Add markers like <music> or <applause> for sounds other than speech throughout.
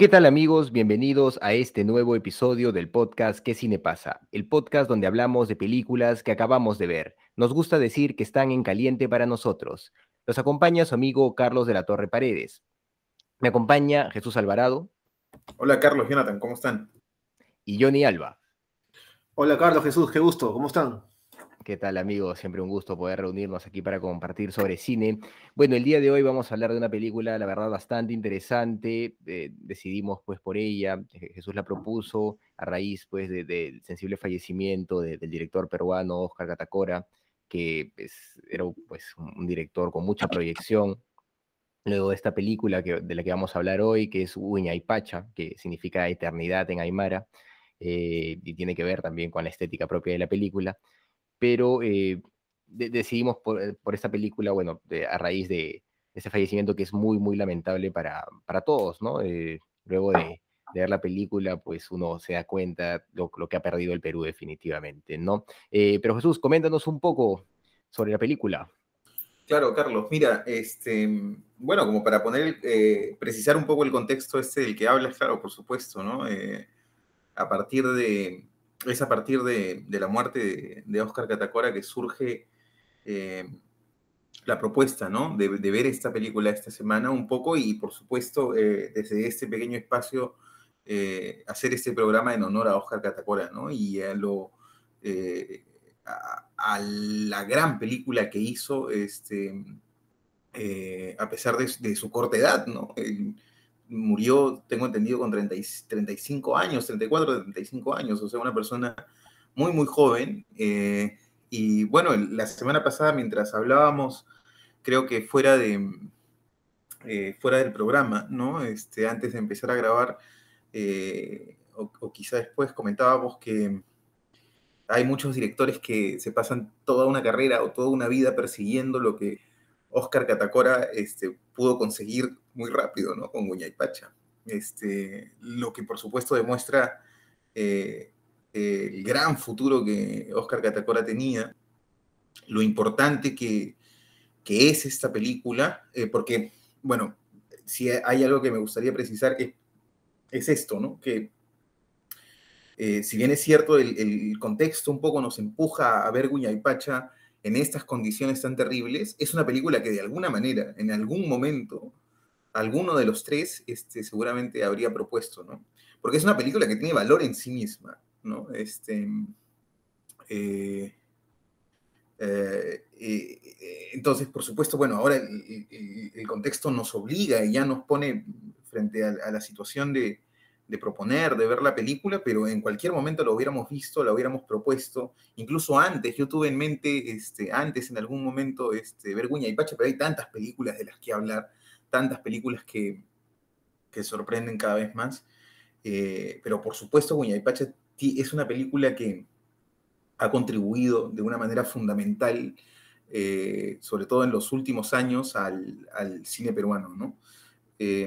¿Qué tal amigos? Bienvenidos a este nuevo episodio del podcast ¿Qué cine pasa? El podcast donde hablamos de películas que acabamos de ver. Nos gusta decir que están en caliente para nosotros. Los acompaña su amigo Carlos de la Torre Paredes. Me acompaña Jesús Alvarado. Hola Carlos, Jonathan, ¿cómo están? Y Johnny Alba. Hola Carlos, Jesús, qué gusto, ¿cómo están? ¿Qué tal amigos? Siempre un gusto poder reunirnos aquí para compartir sobre cine. Bueno, el día de hoy vamos a hablar de una película, la verdad, bastante interesante. Eh, decidimos pues por ella, Jesús la propuso a raíz pues del sensible fallecimiento del director peruano Oscar Catacora, que pues, era pues, un director con mucha proyección. Luego de esta película que, de la que vamos a hablar hoy, que es Uña y Pacha, que significa eternidad en Aymara, eh, y tiene que ver también con la estética propia de la película pero eh, decidimos por, por, esta película, bueno, de, a raíz de ese fallecimiento que es muy, muy lamentable para, para todos, ¿no? Eh, luego de, de, ver la película, pues uno se da cuenta lo, lo que ha perdido el Perú definitivamente, ¿no? Eh, pero Jesús, coméntanos un poco sobre la película. Claro, Carlos, mira, este, bueno, como para poner, eh, precisar un poco el contexto este del que hablas, claro, por supuesto, ¿no? Eh, a partir de, es a partir de, la muerte de, Oscar Catacora que surge eh, la propuesta, ¿no? De, ver esta película esta semana un poco y, por supuesto, eh, desde este pequeño espacio, eh, hacer este programa en honor a Oscar Catacora, ¿no? Y a, lo, a, la gran película que hizo, este, a pesar de, su corta edad, ¿no? Murió, tengo entendido, con 30, 35 años, 34, 35 años, o sea, una persona muy, muy joven. Eh, y bueno, la semana pasada, mientras hablábamos, creo que fuera, de, eh, fuera del programa, ¿no? Este, antes de empezar a grabar, eh, o, o, quizá después comentábamos que hay muchos directores que se pasan toda una carrera o toda una vida persiguiendo lo que Oscar Catacora este, pudo conseguir muy rápido, ¿no? Con Guña y Pacha. Este, lo que por supuesto demuestra eh, el gran futuro que Oscar Catacora tenía, lo importante que, es esta película, eh, porque, bueno, si hay algo que me gustaría precisar, que es esto, ¿no? Que eh, si bien es cierto, el, contexto un poco nos empuja a ver Guña y Pacha en estas condiciones tan terribles, es una película que de alguna manera, en algún momento, alguno de los tres este, seguramente habría propuesto, ¿no? Porque es una película que tiene valor en sí misma, ¿no? Este, eh, eh, eh, entonces, por supuesto, bueno, ahora el, el, contexto nos obliga y ya nos pone frente a la situación de, de proponer, de ver la película, pero en cualquier momento lo hubiéramos visto, lo hubiéramos propuesto, incluso antes, yo tuve en mente, este, antes en algún momento, este, Vergüenza y Pacha, pero hay tantas películas de las que hablar, tantas películas que, que sorprenden cada vez más, eh, pero por supuesto Guña y Pacha es una película que ha contribuido de una manera fundamental, eh, sobre todo en los últimos años, al, al cine peruano, ¿no? Eh,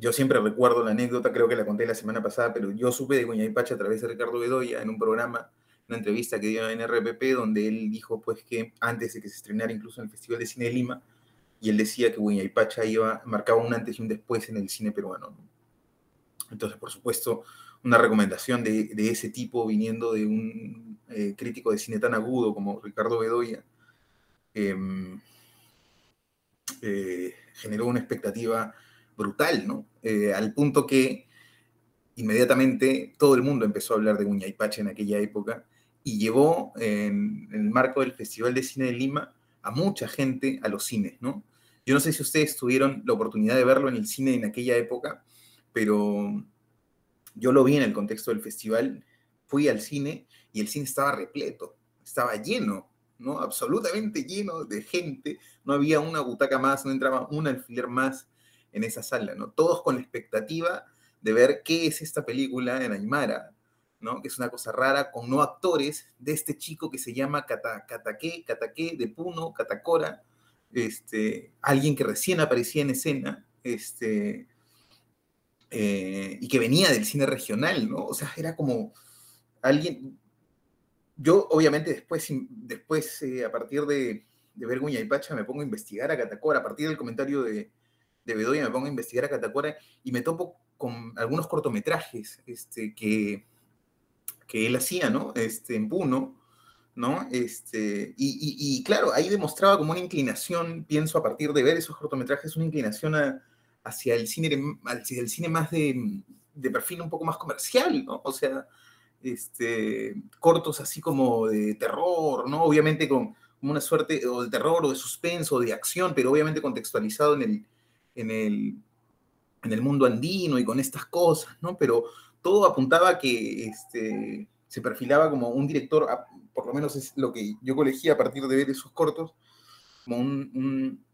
yo siempre recuerdo la anécdota, creo que la conté la semana pasada, pero yo supe de Guña y Pacha a través de Ricardo Bedoya en un programa, una entrevista que dio en RPP, donde él dijo pues que antes de que se estrenara incluso en el Festival de Cine de Lima, y él decía que Guña y Pacha iba, marcaba un antes y un después en el cine peruano. Entonces, por supuesto, una recomendación de, de ese tipo viniendo de un eh, crítico de cine tan agudo como Ricardo Bedoya, eh, eh, generó una expectativa brutal, ¿no? Eh, al punto que inmediatamente todo el mundo empezó a hablar de Guña y Pacha en aquella época y llevó en, el marco del Festival de Cine de Lima a mucha gente a los cines, ¿no? Yo no sé si ustedes tuvieron la oportunidad de verlo en el cine en aquella época, pero yo lo vi en el contexto del festival, fui al cine y el cine estaba repleto, estaba lleno, ¿no? Absolutamente lleno de gente, no había una butaca más, no entraba un alfiler más en esa sala, ¿no? Todos con la expectativa de ver qué es esta película en Aymara, ¿no? Que es una cosa rara, con no actores de este chico que se llama Kata, Kataque, de Puno, Catacora, este, alguien que recién aparecía en escena, este, eh, y que venía del cine regional, ¿no? O sea, era como alguien... Yo, obviamente, después, después eh, a partir de, de y Pacha, me pongo a investigar a Catacora, a partir del comentario de, de Bedoya, me pongo a investigar a Catacora y me topo con algunos cortometrajes este, que, que él hacía, ¿no? Este, en Puno, ¿no? Este, y, claro, ahí demostraba como una inclinación, pienso a partir de ver esos cortometrajes, una inclinación hacia, el cine, hacia el cine más de, de, perfil un poco más comercial, ¿no? O sea, este, cortos así como de terror, ¿no? Obviamente con una suerte o de terror o de suspenso o de acción, pero obviamente contextualizado en el, en el, en el mundo andino y con estas cosas, ¿no? Pero todo apuntaba que este, se perfilaba como un director, por lo menos es lo que yo colegí a partir de ver esos cortos, como un,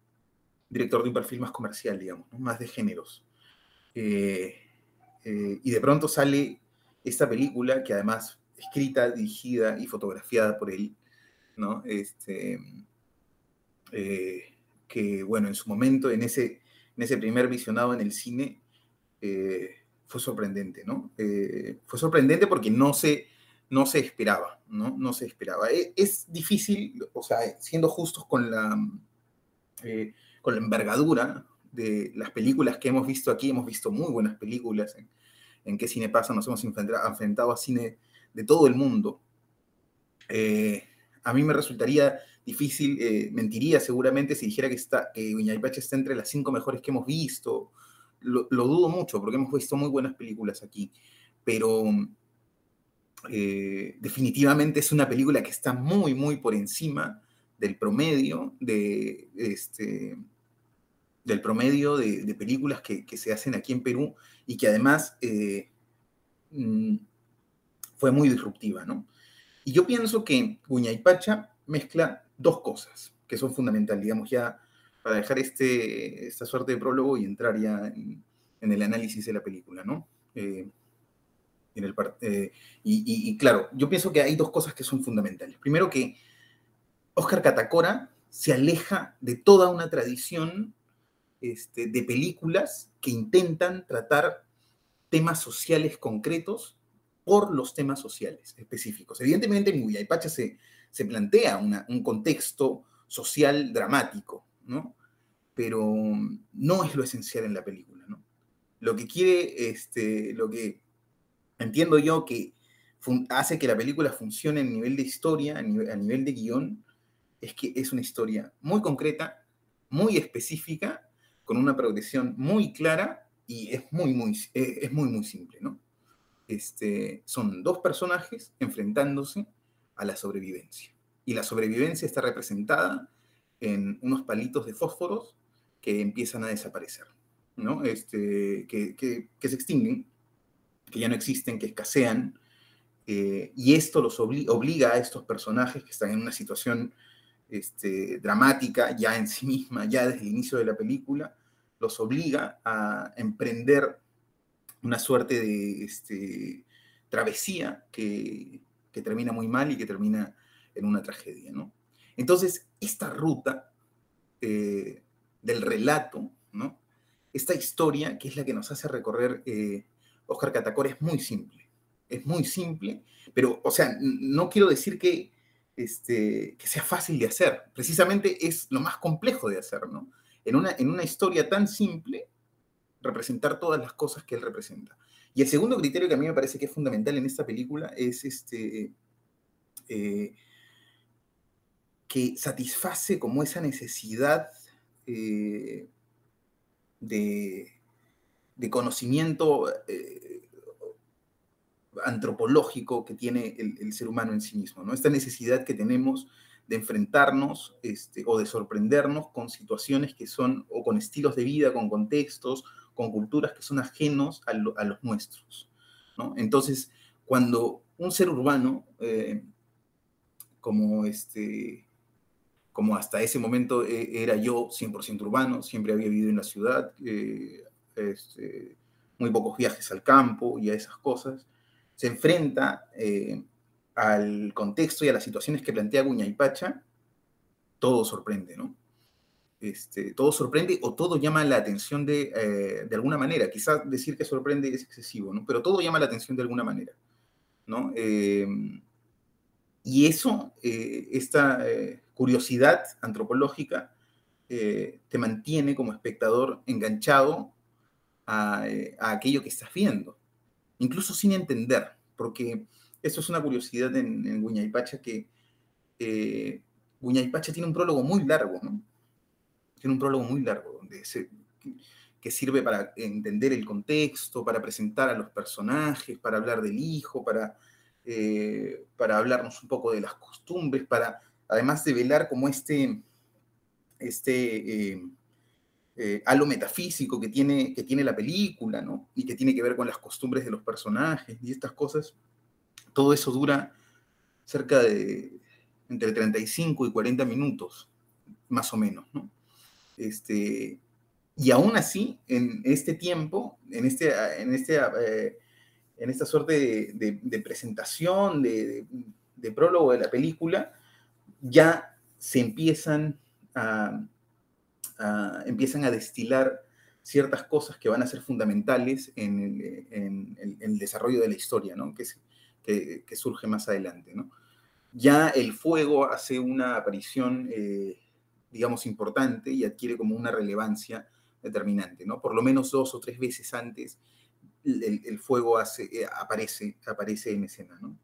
director de un perfil más comercial, digamos, más de géneros. Eh, eh, y de pronto sale esta película, que además escrita, dirigida y fotografiada por él, ¿no? Este, eh, que, bueno, en su momento, en ese, en ese primer visionado en el cine, fue sorprendente, ¿no? fue sorprendente porque no se, no se esperaba, ¿no? No se esperaba. E, es, difícil, o sea, siendo justos con la, eh, con la envergadura de las películas que hemos visto aquí, hemos visto muy buenas películas en, en qué cine pasa, nos hemos enfrentado a cine de todo el mundo. Eh, a mí me resultaría difícil, eh, mentiría seguramente si dijera que, está, que Viñaypache está entre las cinco mejores que hemos visto. Lo, dudo mucho porque hemos visto muy buenas películas aquí, pero eh, definitivamente es una película que está muy, muy por encima del promedio de, este, del promedio de, películas que, se hacen aquí en Perú y que además eh, mm, fue muy disruptiva, ¿no? Y yo pienso que Guña y Pacha mezcla dos cosas que son fundamentales, digamos, ya para dejar este, esta suerte de prólogo y entrar ya en, el análisis de la película, ¿no? Eh, en el eh, y, claro, yo pienso que hay dos cosas que son fundamentales. Primero que Oscar Catacora se aleja de toda una tradición este, de películas que intentan tratar temas sociales concretos por los temas sociales específicos. Evidentemente en Guyaypacha se, se plantea un contexto social dramático, ¿no? Pero no es lo esencial en la película, ¿no? Lo que quiere, este, lo que entiendo yo que hace que la película funcione a nivel de historia, a nivel, de guion, es que es una historia muy concreta, muy específica, con una progresión muy clara y es muy, muy, muy, muy simple, ¿no? Este, son dos personajes enfrentándose a la sobrevivencia. Y la sobrevivencia está representada en unos palitos de fósforos que empiezan a desaparecer, ¿no? Este, que, se extinguen que ya no existen, que escasean, eh, y esto los obliga a estos personajes que están en una situación este, dramática ya en sí misma, ya desde el inicio de la película, los obliga a emprender una suerte de este, travesía que, termina muy mal y que termina en una tragedia. ¿no? Entonces, esta ruta eh, del relato, ¿no? esta historia que es la que nos hace recorrer eh, Oscar Catacora es muy simple. Es muy simple, pero, o sea, no quiero decir que, este, que sea fácil de hacer. Precisamente es lo más complejo de hacer, ¿no? En una, en una historia tan simple, representar todas las cosas que él representa. Y el segundo criterio que a mí me parece que es fundamental en esta película es este, eh, que satisface como esa necesidad eh, de, de conocimiento eh, antropológico que tiene el, ser humano en sí mismo, ¿no? Esta necesidad que tenemos de enfrentarnos este, o de sorprendernos con situaciones que son, o con estilos de vida, con contextos, con culturas que son ajenos a, los nuestros. Entonces, cuando un ser urbano, eh, como este, como hasta ese momento eh, era yo 100% urbano, siempre había vivido en la ciudad, eh, este, muy pocos viajes al campo y a esas cosas, se enfrenta al contexto y a las situaciones que plantea Pacha, todo sorprende, ¿no? Este, todo sorprende o todo llama la atención de, de alguna manera. Quizás decir que sorprende es excesivo, ¿no? Pero todo llama la atención de alguna manera, ¿no? y eso, esta curiosidad antropológica eh, te mantiene como espectador enganchado eh, a, aquello que estás viendo, incluso sin entender, porque eso es una curiosidad en, en Guñaypacha que eh, Guñaypacha tiene un prólogo muy largo, ¿no? Tiene un prólogo muy largo, donde que sirve para entender el contexto, para presentar a los personajes, para hablar del hijo, para, para hablarnos un poco de las costumbres, para además de velar como este, este eh, eh, metafísico que tiene, que tiene la película, ¿no? Y que tiene que ver con las costumbres de los personajes y estas cosas, todo eso dura cerca de entre 35 y 40 minutos, más o menos, ¿no? Este, y aún así, en este tiempo, en, este, en, este, eh, en esta suerte de, presentación, de, de, prólogo de la película, ya se empiezan a, empiezan a destilar ciertas cosas que van a ser fundamentales en el, desarrollo de la historia, ¿no? que, que, surge más adelante. ¿no? Ya el fuego hace una aparición, eh, digamos, importante y adquiere como una relevancia determinante. ¿no? Por lo menos dos o tres veces antes el, fuego hace, eh, aparece, aparece en escena. ¿no?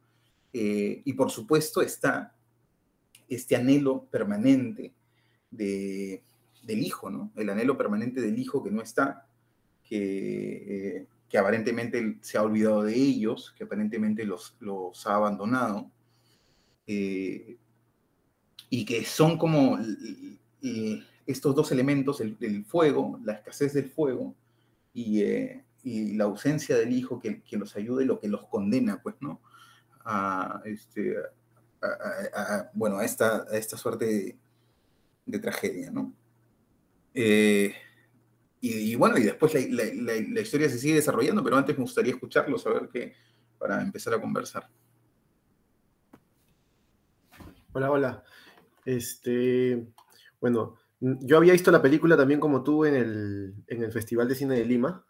Eh, y por supuesto está este anhelo permanente de, del hijo, ¿no? El anhelo permanente del hijo que no está, que, eh, que aparentemente se ha olvidado de ellos, que aparentemente los, los ha abandonado, eh, y que son como estos dos elementos, el, fuego, la escasez del fuego, y, eh, y, la ausencia del hijo que, que los ayude, lo que los condena, pues, ¿no? A, este, bueno, a esta, esta suerte de, tragedia, ¿no? Eh, y, bueno, y después la, historia se sigue desarrollando, pero antes me gustaría escucharlo, saber qué, para empezar a conversar. Hola, hola. Este, bueno, yo había visto la película también como tú en el, Festival de Cine de Lima.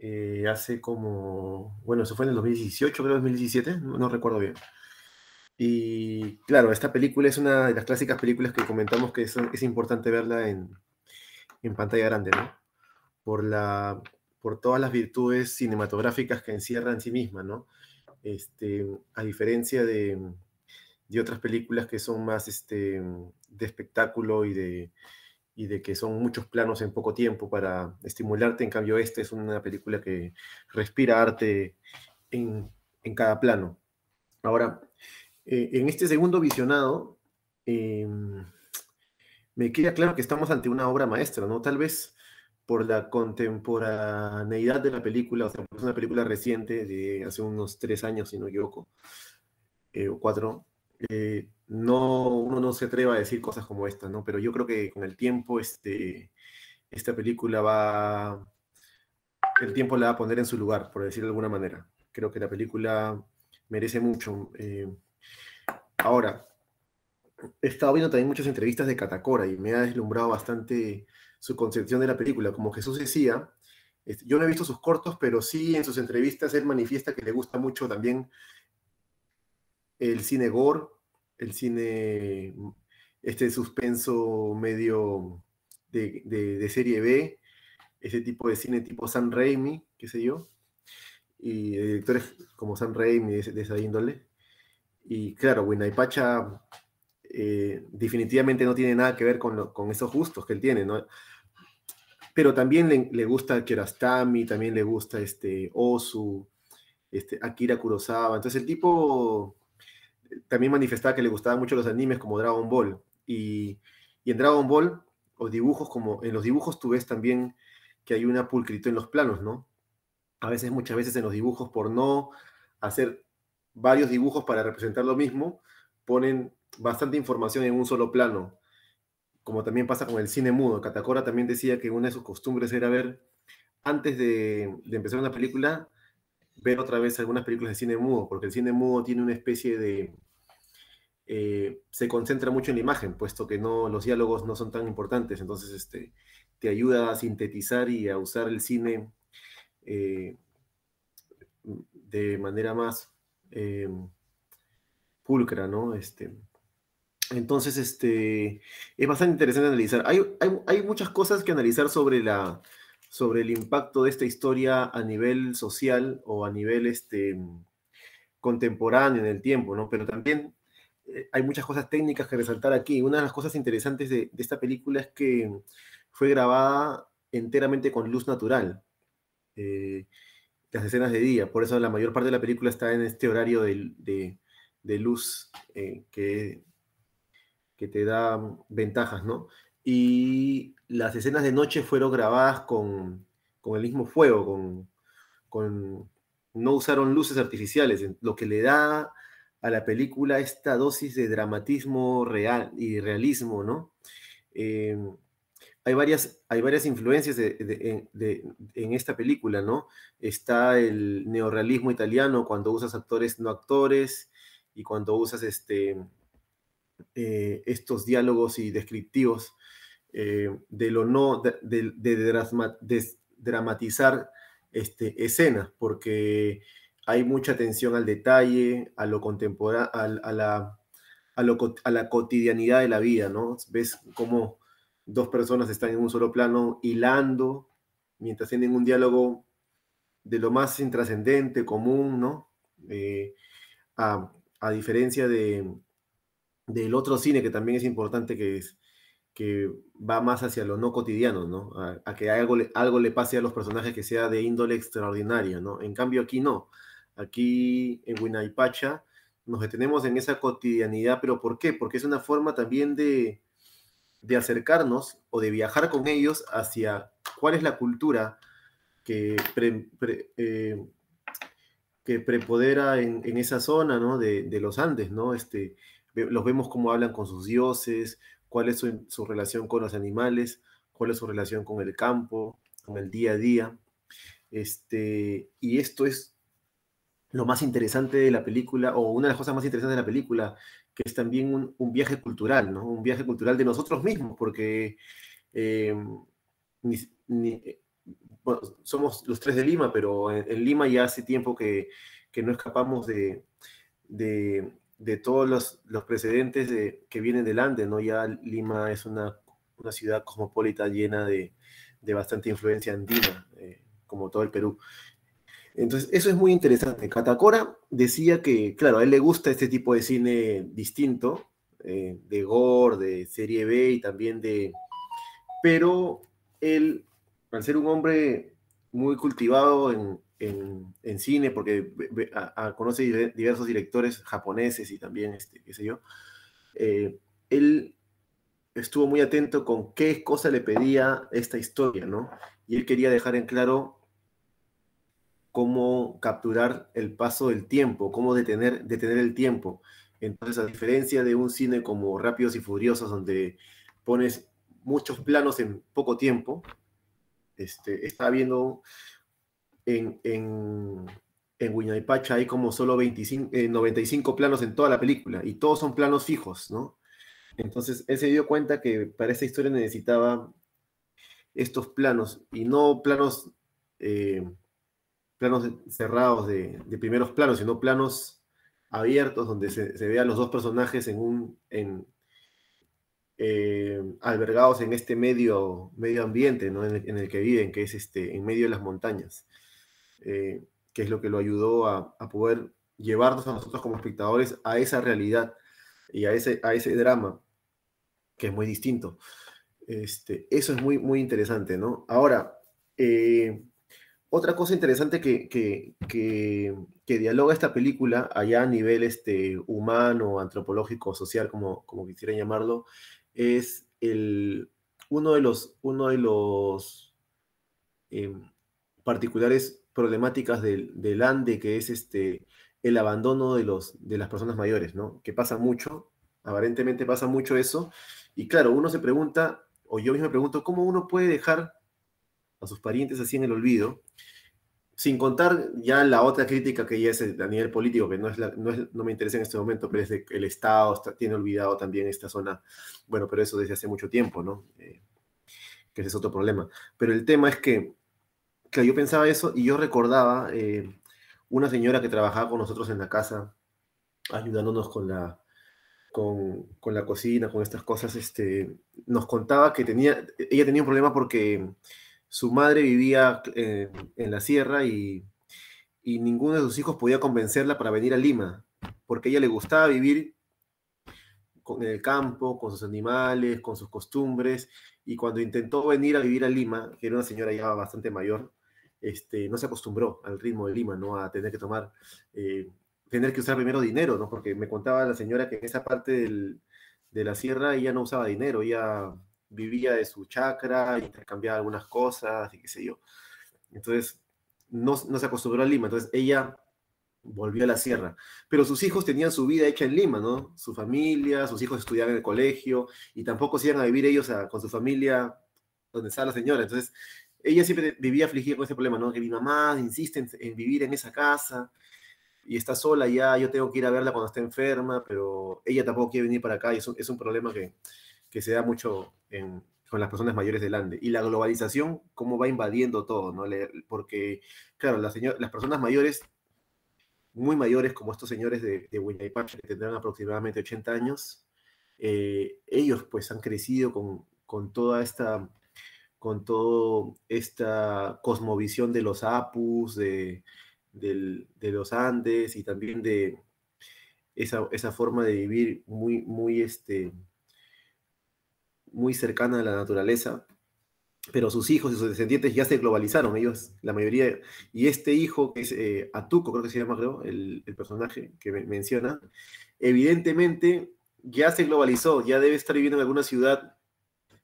Eh, hace como, bueno, eso fue en el 2018, creo, 2017, no recuerdo bien. Y claro, esta película es una de las clásicas películas que comentamos que es, es importante verla en, en, pantalla grande, ¿no? Por, la, por todas las virtudes cinematográficas que encierra en sí misma, ¿no? Este, a diferencia de, de otras películas que son más este, de espectáculo y de, y de que son muchos planos en poco tiempo para estimularte, en cambio esta es una película que respira arte en, en cada plano. Ahora, eh, en este segundo visionado, em, me queda claro que estamos ante una obra maestra, ¿no? Tal vez por la contemporaneidad de la película, o sea, es una película reciente de hace unos tres años, si no me equivoco, eh, o cuatro, eh, no, uno no se atreva a decir cosas como esta, ¿no? Pero yo creo que con el tiempo este, esta película va, el tiempo la va a poner en su lugar, por decirlo de alguna manera. Creo que la película merece mucho. Ahora, he estado viendo también muchas entrevistas de Catacora y me ha deslumbrado bastante su concepción de la película. Como Jesús decía, yo no he visto sus cortos, pero sí en sus entrevistas él manifiesta que le gusta mucho también el cine gore, el cine, este suspenso medio de, serie B, ese tipo de cine tipo San Raimi, qué sé yo, y directores como San Raimi de esa índole. Y claro, Winaipacha eh, definitivamente no tiene nada que ver con, con, esos gustos que él tiene, ¿no? Pero también le, le, gusta Kiarostami, también le gusta este Osu, este, Akira Kurosawa. Entonces el tipo también manifestaba que le gustaban mucho los animes como Dragon Ball. Y, y, en Dragon Ball, los dibujos, como en los dibujos tú ves también que hay una pulcritud en los planos, ¿no? A veces, muchas veces en los dibujos, por no hacer varios dibujos para representar lo mismo, ponen bastante información en un solo plano, como también pasa con el cine mudo. Catacora también decía que una de sus costumbres era ver, antes de, empezar una película, ver otra vez algunas películas de cine mudo, porque el cine mudo tiene una especie de... Eh, se concentra mucho en la imagen, puesto que no, los diálogos no son tan importantes, entonces este, te ayuda a sintetizar y a usar el cine eh, de manera más eh, pulcra, ¿no? Este, entonces, este, es bastante interesante analizar. Hay, hay, muchas cosas que analizar sobre, la, sobre el impacto de esta historia a nivel social o a nivel este, contemporáneo en el tiempo, ¿no? Pero también eh, hay muchas cosas técnicas que resaltar aquí. Una de las cosas interesantes de, esta película es que fue grabada enteramente con luz natural. Eh, las escenas de día, por eso la mayor parte de la película está en este horario de, luz eh, que, que te da ventajas, ¿no? Y las escenas de noche fueron grabadas con, el mismo fuego, con, con, no usaron luces artificiales, lo que le da a la película esta dosis de dramatismo real y realismo, ¿no? Eh, hay varias, hay varias influencias en esta película, ¿no? Está el neorrealismo italiano cuando usas actores no actores y cuando usas este, eh, estos diálogos y descriptivos eh, de lo no, de, dramatizar este, escenas, porque hay mucha atención al detalle, a lo contemporáneo, a, la, a la cotidianidad de la vida, ¿no? Ves cómo dos personas están en un solo plano hilando mientras tienen un diálogo de lo más intrascendente, común, ¿no? Eh, a, diferencia de, del otro cine que también es importante, que es que va más hacia lo no cotidiano, ¿no? A, que algo le, algo le pase a los personajes que sea de índole extraordinaria, ¿no? En cambio aquí no. Aquí en Winaipacha nos detenemos en esa cotidianidad, pero ¿por qué? Porque es una forma también de, de acercarnos o de viajar con ellos hacia cuál es la cultura que, eh, que prepodera en, esa zona ¿no? de, los Andes, ¿no? Este, los vemos cómo hablan con sus dioses, cuál es su, relación con los animales, cuál es su relación con el campo, con el día a día. Este, y esto es lo más interesante de la película, o una de las cosas más interesantes de la película, que es también un, viaje cultural, ¿no? Un viaje cultural de nosotros mismos, porque eh, eh, somos los tres de Lima, pero en, Lima ya hace tiempo que, no escapamos de, todos los, precedentes que vienen delante, ¿no? Ya Lima es una, ciudad cosmopolita llena de, bastante influencia andina, eh, como todo el Perú. Entonces, eso es muy interesante. Catacora decía que, claro, a él le gusta este tipo de cine distinto, eh, de gore, de serie B y también de... Pero él, al ser un hombre muy cultivado en, cine, porque conoce diversos directores japoneses y también, este, qué sé yo, eh, él estuvo muy atento con qué cosa le pedía esta historia, ¿no? Y él quería dejar en claro cómo capturar el paso del tiempo, cómo detener, detener el tiempo. Entonces, a diferencia de un cine como Rápidos y Furiosos, donde pones muchos planos en poco tiempo, este, está viendo en, en, en hay como solo 25, 95 eh, planos en toda la película y todos son planos fijos, ¿no? Entonces, él se dio cuenta que para esta historia necesitaba estos planos y no planos eh, planos cerrados de, primeros planos, sino planos abiertos donde se, vean los dos personajes en un, en, eh, albergados en este medio, medio ambiente en, el, que viven, que es este, en medio de las montañas, eh, que es lo que lo ayudó a, poder llevarnos a nosotros como espectadores a esa realidad y a ese, a ese drama, que es muy distinto. Este, eso es muy, muy interesante, ¿no? Ahora, eh, otra cosa interesante que, que, dialoga esta película allá a nivel este, humano, antropológico, social, como, como quisiera llamarlo, es el, uno de los, uno de los em, particulares problemáticas del, Ande, que es este, el abandono de, los, de las personas mayores, ¿no? Que pasa mucho, aparentemente pasa mucho eso, y claro, uno se pregunta, o yo mismo me pregunto, ¿cómo uno puede dejar a sus parientes así en el olvido? Sin contar ya la otra crítica que ya es a nivel político, que no, es no, me interesa en este momento, pero es de que el Estado tiene olvidado también esta zona. Bueno, pero eso desde hace mucho tiempo, ¿no? Eh, que ese es otro problema. Pero el tema es que, yo pensaba eso y yo recordaba eh, una señora que trabajaba con nosotros en la casa, ayudándonos con la, con, con, la cocina, con estas cosas, este, nos contaba que tenía, ella tenía un problema porque su madre vivía eh, en la sierra y, y, ninguno de sus hijos podía convencerla para venir a Lima, porque a ella le gustaba vivir en el campo, con sus animales, con sus costumbres, y cuando intentó venir a vivir a Lima, que era una señora ya bastante mayor, este, no se acostumbró al ritmo de Lima, ¿no? A tener que tomar, eh, tener que usar primero dinero, ¿no? Porque me contaba la señora que en esa parte del, de la sierra ella no usaba dinero, ella vivía de su chacra, intercambiaba algunas cosas y qué sé yo. Entonces, no, no, se acostumbró a Lima, entonces ella volvió a la sierra. Pero sus hijos tenían su vida hecha en Lima, ¿no? Su familia, sus hijos estudiaban en el colegio y tampoco se iban a vivir ellos con su familia donde está la señora. Entonces, ella siempre vivía afligida con ese problema, ¿no? Que mi mamá insiste en, vivir en esa casa y está sola ya, yo tengo que ir a verla cuando esté enferma, pero ella tampoco quiere venir para acá y es un, es un problema que, que, se da mucho con las personas mayores del Ande. Y la globalización, cómo va invadiendo todo, ¿no? porque, claro, las, las personas mayores, muy mayores como estos señores de, de que tendrán aproximadamente 80 años, eh, ellos pues han crecido con, con toda esta con toda esta cosmovisión de los apus, de, los Andes y también de esa, forma de vivir muy, muy, este, muy cercana a la naturaleza. Pero sus hijos y sus descendientes ya se globalizaron, ellos, la mayoría, y este hijo, que es eh, Atuco, creo que se llama, el, personaje que menciona, evidentemente ya se globalizó, ya debe estar viviendo en alguna ciudad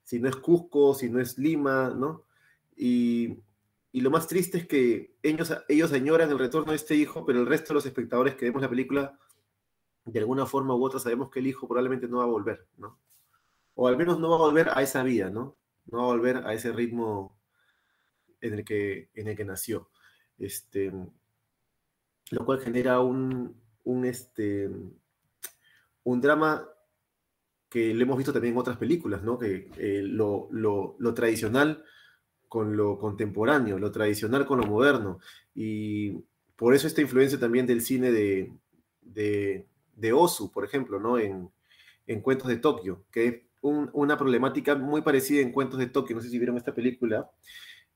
si no es Cusco, si no es Lima, ¿no? Y, lo más triste es que ellos, ellos añoran el retorno de este hijo, pero el resto de los espectadores que vemos la película, de alguna forma u otra, sabemos que el hijo probablemente no va a volver, ¿no? O al menos no va a volver a esa vida, ¿no? No va a volver a ese ritmo en el que, en el que nació. Este, lo cual genera un, un, este, un drama que lo hemos visto también en otras películas, ¿no? Que eh, lo, tradicional con lo contemporáneo, lo tradicional con lo moderno. Y por eso esta influencia también del cine de, de, Osu, por ejemplo, ¿no? En, Cuentos de Tokio, que es una problemática muy parecida en Cuentos de Tokio, no sé si vieron esta película.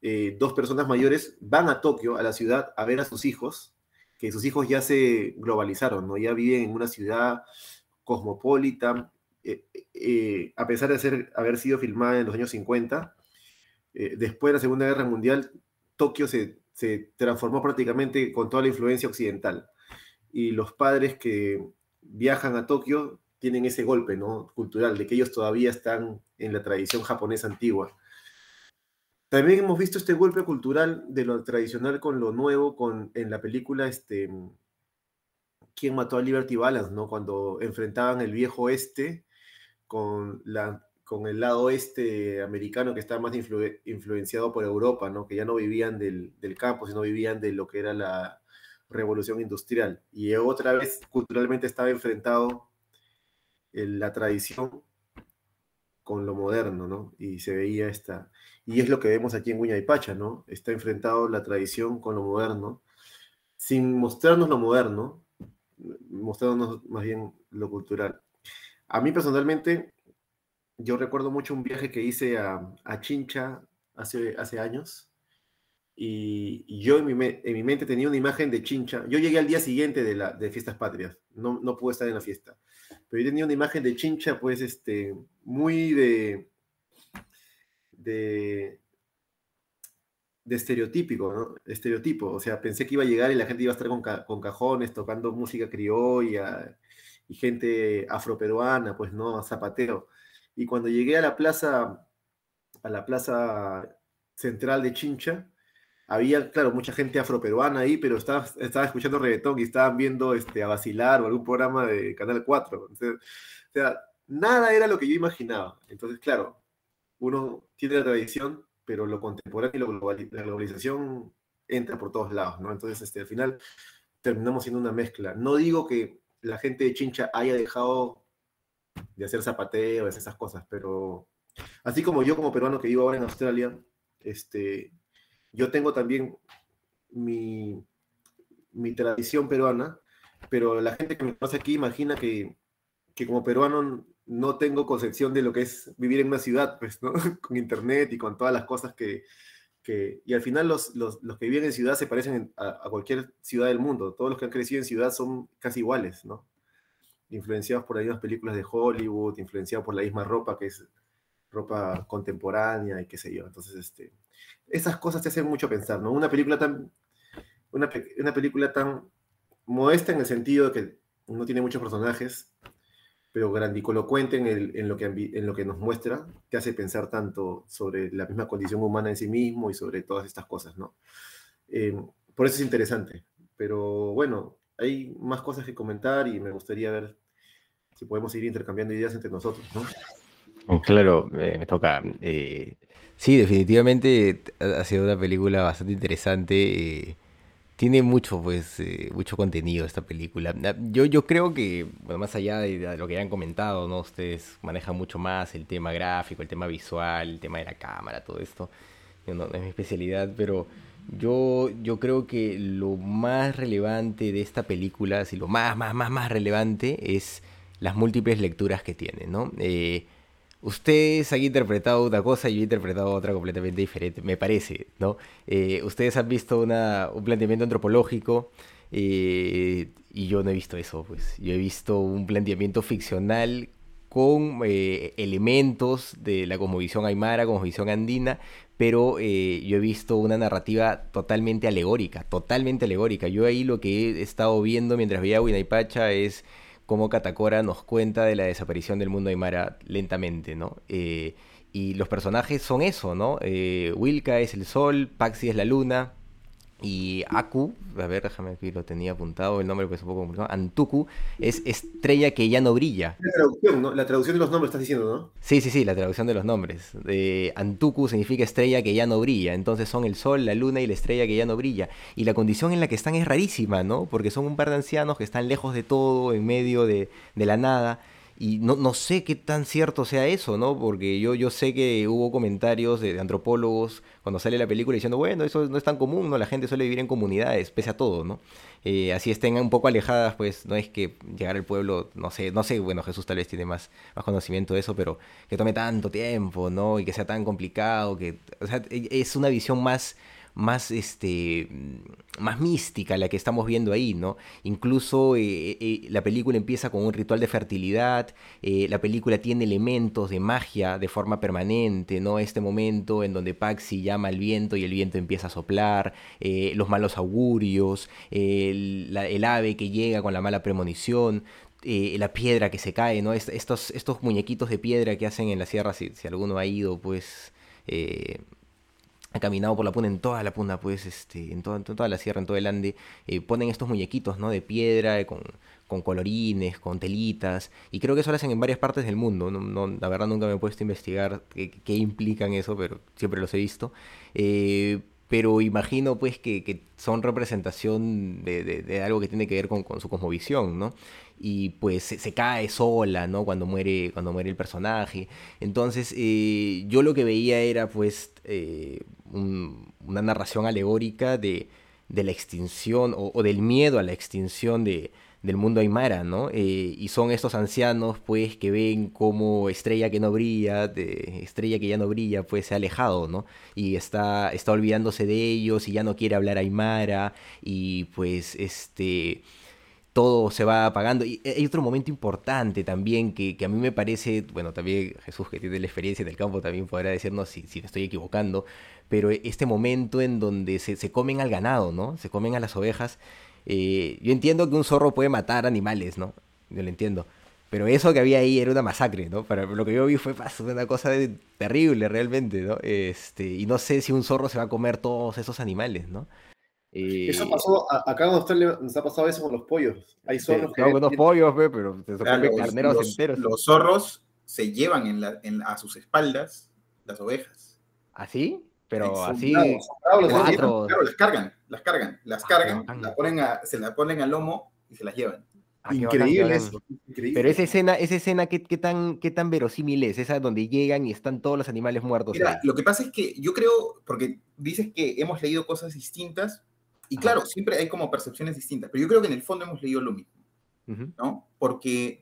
Eh, dos personas mayores van a Tokio, a la ciudad, a ver a sus hijos, que sus hijos ya se globalizaron, ¿no? Ya viven en una ciudad cosmopolita, eh, eh, a pesar de haber sido filmada en los años 50, eh, después de la Segunda Guerra Mundial, Tokio se, transformó prácticamente con toda la influencia occidental. Y los padres que viajan a Tokio tienen ese golpe ¿no? cultural, de que ellos todavía están en la tradición japonesa antigua. También hemos visto este golpe cultural de lo tradicional con lo nuevo, en la película este, ¿Quién mató a Liberty Balance? ¿no? Cuando enfrentaban el viejo oeste con, la, con el lado este americano que está más influenciado por Europa, ¿no? que ya no vivían del, del, campo, sino vivían de lo que era la revolución industrial. Y otra vez culturalmente estaba enfrentado en la tradición con lo moderno, ¿no? Y se veía esta... Y es lo que vemos aquí en Guña y Pacha, ¿no? Está enfrentado la tradición con lo moderno, sin mostrarnos lo moderno, mostrándonos más bien lo cultural. A mí personalmente, yo recuerdo mucho un viaje que hice a, Chincha hace, años. Y, yo en mi, en mi, mente tenía una imagen de Chincha. Yo llegué al día siguiente de, la, Fiestas Patrias. No, no pude estar en la fiesta. Pero yo tenía una imagen de Chincha, pues, este, muy de, de, de estereotípico, ¿no? Estereotipo. O sea, pensé que iba a llegar y la gente iba a estar con, con cajones, tocando música criolla, y gente afroperuana, pues no, zapatero. Y cuando llegué a la plaza, a la plaza central de Chincha, había, claro, mucha gente afroperuana ahí, pero estaba, estaba escuchando reggaetón y estaban viendo este, a vacilar o algún programa de Canal 4. o sea, nada era lo que yo imaginaba. Entonces, claro, uno tiene la tradición, pero lo contemporáneo y la globalización entra por todos lados, ¿no? Entonces, este, al final terminamos siendo una mezcla. No digo que la gente de Chincha haya dejado de hacer zapateo, de esas cosas, pero así como yo como peruano que vivo ahora en Australia, este, yo tengo también mi, mi tradición peruana, pero la gente que me conoce aquí imagina que, que, como peruano no tengo concepción de lo que es vivir en una ciudad, pues, ¿no? <laughs> con internet y con todas las cosas que... y al final los, los, los, que viven en ciudad se parecen a, a, cualquier ciudad del mundo. Todos los que han crecido en ciudad son casi iguales, ¿no? Influenciados por las mismas películas de Hollywood, influenciados por la misma ropa que es ropa contemporánea y qué sé yo. Entonces, este, esas cosas te hacen mucho pensar, ¿no? Una película tan, una, una película tan modesta en el sentido de que no tiene muchos personajes, pero grandicolocuente en, el, en, lo que, en lo que nos muestra, te hace pensar tanto sobre la misma condición humana en sí mismo y sobre todas estas cosas, ¿no? Eh, por eso es interesante. Pero bueno, hay más cosas que comentar y me gustaría ver si podemos ir intercambiando ideas entre nosotros, ¿no? Oh, claro, eh, me toca. Eh, sí, definitivamente ha sido una película bastante interesante. eh, tiene mucho, pues, eh, mucho contenido esta película. Ah, Yo, yo creo que, bueno, más allá de, lo que ya han comentado, ¿no? Ustedes manejan mucho más el tema gráfico, el tema visual, el tema de la cámara, todo esto. No, no es mi especialidad, pero yo, yo creo que lo más relevante de esta película, si lo más, más, más, más relevante es las múltiples lecturas que tiene, ¿no? Eh, Ustedes han interpretado una cosa y yo he interpretado otra completamente diferente, me parece, ¿no? Eh, ustedes han visto una, un planteamiento antropológico eh, y yo no he visto eso, pues. Yo he visto un planteamiento ficcional con eh, elementos de la cosmovisión aymara, cosmovisión andina, pero yo he visto una narrativa totalmente alegórica, totalmente alegórica. Yo ahí lo que he estado viendo mientras veía Huinaypacha es cómo Catacora nos cuenta de la desaparición del mundo aymara lentamente, ¿no? Eh, y los personajes son eso, ¿no? Eh, Wilka es el sol, Paxi es la luna, y Aku, a ver, déjame aquí lo tenía apuntado, el nombre pues un poco complicado, Antuku, es estrella que ya no brilla. La traducción, ¿no? La traducción de los nombres estás diciendo, ¿no? Sí, sí, sí, la traducción de los nombres. Eh, Antuku significa estrella que ya no brilla, entonces son el sol, la luna y la estrella que ya no brilla. Y la condición en la que están es rarísima, ¿no? Porque son un par de ancianos que están lejos de todo, en medio de, de la nada. Y no, no sé qué tan cierto sea eso, ¿no? Porque yo, yo sé que hubo comentarios de, antropólogos cuando sale la película diciendo, bueno, eso no es tan común, ¿no? La gente suele vivir en comunidades, pese a todo, ¿no? Eh, así estén un poco alejadas, pues no es que llegar al pueblo, no sé, no sé, bueno, Jesús tal vez tiene más, más conocimiento de eso, pero que tome tanto tiempo, ¿no? Y que sea tan complicado, que, o sea, es una visión más más este más mística la que estamos viendo ahí, ¿no? Incluso eh, eh, la película empieza con un ritual de fertilidad, eh, la película tiene elementos de magia de forma permanente, ¿no? Este momento en donde Paxi llama al viento y el viento empieza a soplar, eh, los malos augurios, el, ave que llega con la mala premonición, eh, la piedra que se cae, ¿no? Estos, estos muñequitos de piedra que hacen en la sierra, si, alguno ha ido, pues... Eh, ha caminado por la puna, en toda la puna, pues, este, en, toda, en toda la sierra, en todo el Ande, eh, ponen estos muñequitos, ¿no? De piedra, con, con, colorines, con telitas, y creo que eso lo hacen en varias partes del mundo, no, no, la verdad nunca me he puesto a investigar qué, qué, implican eso, pero siempre los he visto. Eh, pero imagino pues que, que son representación de, de, algo que tiene que ver con, con su cosmovisión, ¿no? Y pues se, cae sola, ¿no? Cuando muere, cuando muere el personaje. Entonces eh, yo lo que veía era pues eh, un, una narración alegórica de, de la extinción o, o, del miedo a la extinción de, del mundo aymara, ¿no? Eh, y son estos ancianos, pues, que ven como estrella que no brilla, de estrella que ya no brilla, pues se ha alejado, ¿no? Y está, está olvidándose de ellos y ya no quiere hablar aymara y pues, este todo se va apagando. Y hay otro momento importante también que, a mí me parece, bueno, también Jesús que tiene la experiencia del campo también podrá decirnos si, si me estoy equivocando, pero este momento en donde se, se comen al ganado, ¿no? Se comen a las ovejas. Eh, yo entiendo que un zorro puede matar animales, ¿no? Yo lo entiendo. Pero eso que había ahí era una masacre, ¿no? Para lo que yo vi fue una cosa terrible realmente, ¿no? Este, y no sé si un zorro se va a comer todos esos animales, ¿no? eso eh, pasó, acá nos ha pasado eso con los pollos. Hay zorros que... con los pollos, pero se claro, carneros los, enteros. Los zorros se llevan en la, en, a sus espaldas las ovejas. ¿Así? Pero así. Claro, las cargan, las cargan, las ah, cargan, la ponen a, se la ponen al lomo y se las llevan. Ah, increíble, Pero esa escena, esa escena ¿qué, qué, tan, ¿qué tan verosímil es? Esa donde llegan y están todos los animales muertos. Mira, lo que pasa es que yo creo, porque dices que hemos leído cosas distintas, y claro, siempre hay como percepciones distintas, pero yo creo que en el fondo hemos leído lo mismo, ¿no? Porque,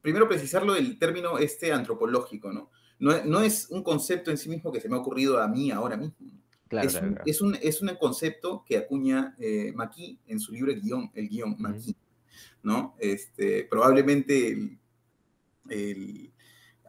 primero precisarlo del término este antropológico, ¿no? No, no, es un concepto en sí mismo que se me ha ocurrido a mí ahora mismo. Claro, es, un, Es, un, es, un, concepto que acuña eh, Maki en su libro El Guión, el guion Maki, ¿no? Este, probablemente el,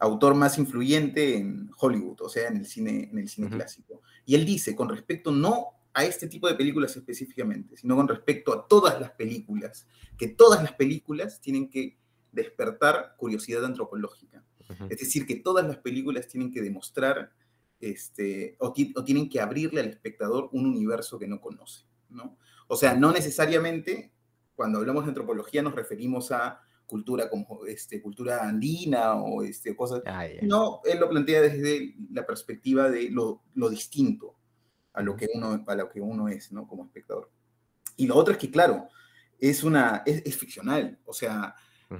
autor más influyente en Hollywood, o sea, en el cine, en el cine clásico. Y él dice, con respecto no a este tipo de películas específicamente, sino con respecto a todas las películas, que todas las películas tienen que despertar curiosidad antropológica. Es decir, que todas las películas tienen que demostrar este, o, tienen que abrirle al espectador un universo que no conoce. ¿no? O sea, no necesariamente cuando hablamos de antropología nos referimos a cultura como este, cultura andina o este, cosas. Ah, no, él lo plantea desde la perspectiva de lo, lo, distinto a lo, que uno, a lo que uno es, ¿no? Como espectador. Y lo otro es que, claro, es, una, es, ficcional. O sea,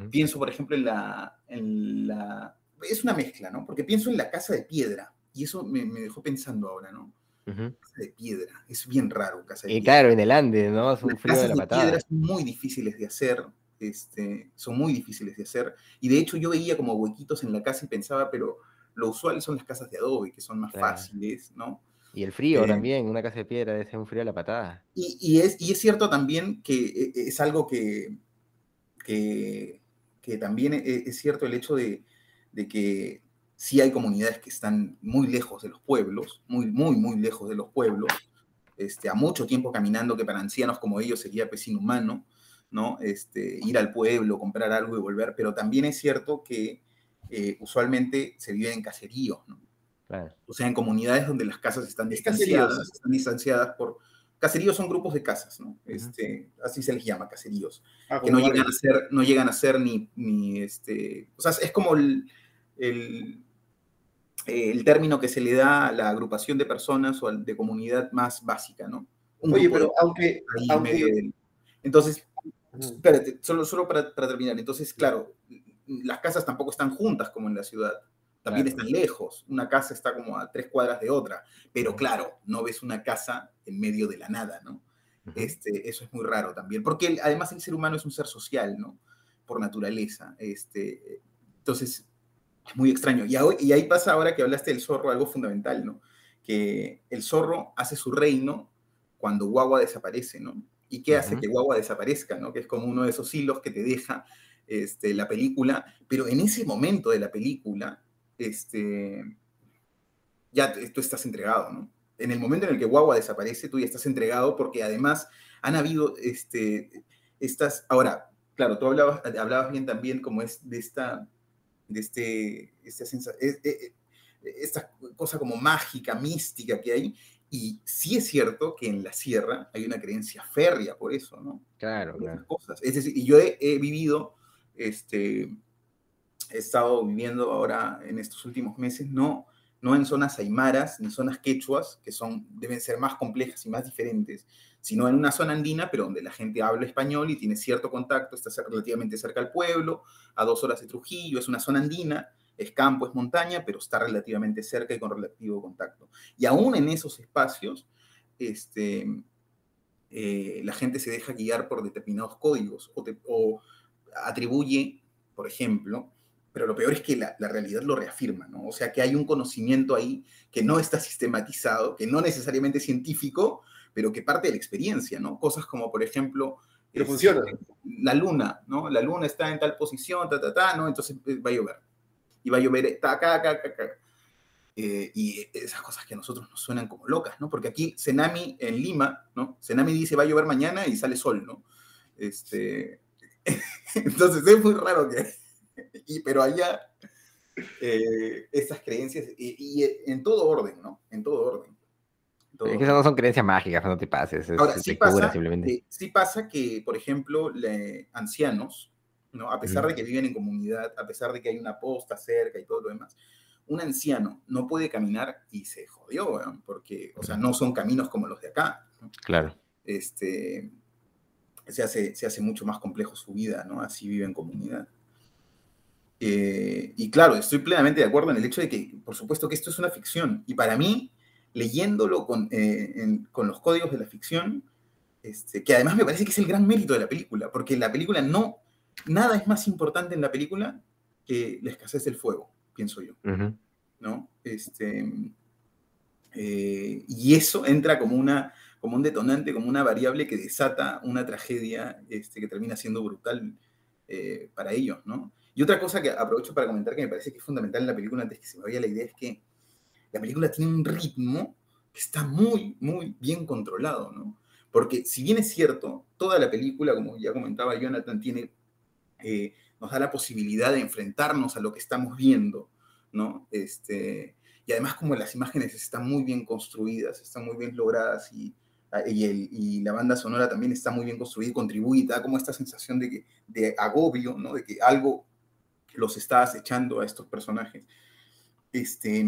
pienso, por ejemplo, en la, en la... Es una mezcla, ¿no? Porque pienso en la casa de piedra. Y eso me, me dejó pensando ahora, ¿no? Casa de piedra. Es bien raro casa de y claro, en el Ande, ¿no? Es un frío de la patada. piedra son muy difíciles de hacer. Este, son muy difíciles de hacer. Y de hecho yo veía como huequitos en la casa y pensaba, pero lo usual son las casas de adobe, que son más fáciles, ¿no? Y el frío eh, también, una casa de piedra debe ser un frío a la patada. Y, y, es, y es cierto también que eh, es algo que, que, que también es, es, cierto el hecho de, de que sí hay comunidades que están muy lejos de los pueblos, muy, muy, muy lejos de los pueblos, este, a mucho tiempo caminando, que para ancianos como ellos sería pues inhumano, ¿no? Este, ir al pueblo, comprar algo y volver, pero también es cierto que eh, usualmente se vive en caseríos, ¿no? O sea, en comunidades donde las casas están distanciadas, están distanciadas por... Caseríos son grupos de casas, ¿no? Este, así se les llama, caseríos. Ah, que no llegan, a ser, no llegan a ser ni, ni este... O sea, es como el, el el término que se le da a la agrupación de personas o de comunidad más básica, ¿no? Oye, pero aunque... Entonces, espérate, solo, solo para, terminar. Entonces, claro, las casas tampoco están juntas como en la ciudad. También están lejos. Una casa está como a tres cuadras de otra. Pero claro, no ves una casa en medio de la nada, ¿no? Este, eso es muy raro también. Porque además el ser humano es un ser social, ¿no? Por naturaleza. Este, entonces, es muy extraño. Y, y ahí pasa ahora que hablaste del zorro algo fundamental, ¿no? Que el zorro hace su reino cuando Guagua desaparece, ¿no? ¿Y qué hace que Guagua desaparezca, ¿no? Que es como uno de esos hilos que te deja este, la película, pero en ese momento de la película, este, ya tú estás entregado, ¿no? En el momento en el que Guagua desaparece, tú ya estás entregado porque además han habido este, estas, ahora, claro, tú hablabas, hablabas bien también como es de esta de este, este e, e, esta cosa como mágica, mística que hay. Y sí es cierto que en la sierra hay una creencia férrea por eso, ¿no? Claro, claro. Cosas. Es decir, yo he, vivido, este, he estado viviendo ahora en estos últimos meses, no, no en zonas aymaras ni zonas quechuas, que son, deben ser más complejas y más diferentes, sino en una zona andina, pero donde la gente habla español y tiene cierto contacto, está relativamente cerca al pueblo, a dos horas de Trujillo, es una zona andina, es campo, es montaña, pero está relativamente cerca y con relativo contacto. Y aún en esos espacios, este, eh, la gente se deja guiar por determinados códigos o, atribuye, por ejemplo, pero lo peor es que la, la, realidad lo reafirma, ¿no? O sea, que hay un conocimiento ahí que no está sistematizado, que no necesariamente es científico, pero que parte de la experiencia, ¿no? Cosas como, por ejemplo... Pero funciona. La luna, ¿no? La luna está en tal posición, ta, ta, ta, ¿no? Entonces eh, va a llover. Y va a llover está acá, acá, acá, acá. Eh, y esas cosas que a nosotros nos suenan como locas, ¿no? Porque aquí Senami en Lima, ¿no? Senami dice va a llover mañana y sale sol, ¿no? Este, <laughs> entonces es muy raro que... y, pero allá, eh, estas creencias, y, en todo orden, ¿no? En todo orden. Es que esas no son creencias mágicas, no te pases. Ahora, sí pasa, simplemente. sí pasa que, por ejemplo, ancianos, ¿no? A pesar de que viven en comunidad, a pesar de que hay una posta cerca y todo lo demás, un anciano no puede caminar y se jodió, porque, o sea, no son caminos como los de acá. Claro. Este, se hace, se hace mucho más complejo su vida, ¿no? Así vive en comunidad. Eh, y claro, estoy plenamente de acuerdo en el hecho de que, por supuesto, que esto es una ficción. Y para mí, leyéndolo con, eh, con los códigos de la ficción, este, que además me parece que es el gran mérito de la película, porque la película no, nada es más importante en la película que la escasez del fuego, pienso yo. ¿no? Este, eh, y eso entra como una como un detonante, como una variable que desata una tragedia este, que termina siendo brutal eh, para ellos, ¿no? Y otra cosa que aprovecho para comentar que me parece que es fundamental en la película, antes que se me vaya la idea, es que la película tiene un ritmo que está muy, muy bien controlado, ¿no? Porque si bien es cierto, toda la película, como ya comentaba Jonathan, tiene, eh, nos da la posibilidad de enfrentarnos a lo que estamos viendo, ¿no? Este, y además como las imágenes están muy bien construidas, están muy bien logradas y Ah, y, la banda sonora también está muy bien construida y contribuye, da como esta sensación de, que, de agobio, ¿no? de que algo los está acechando a estos personajes. Este,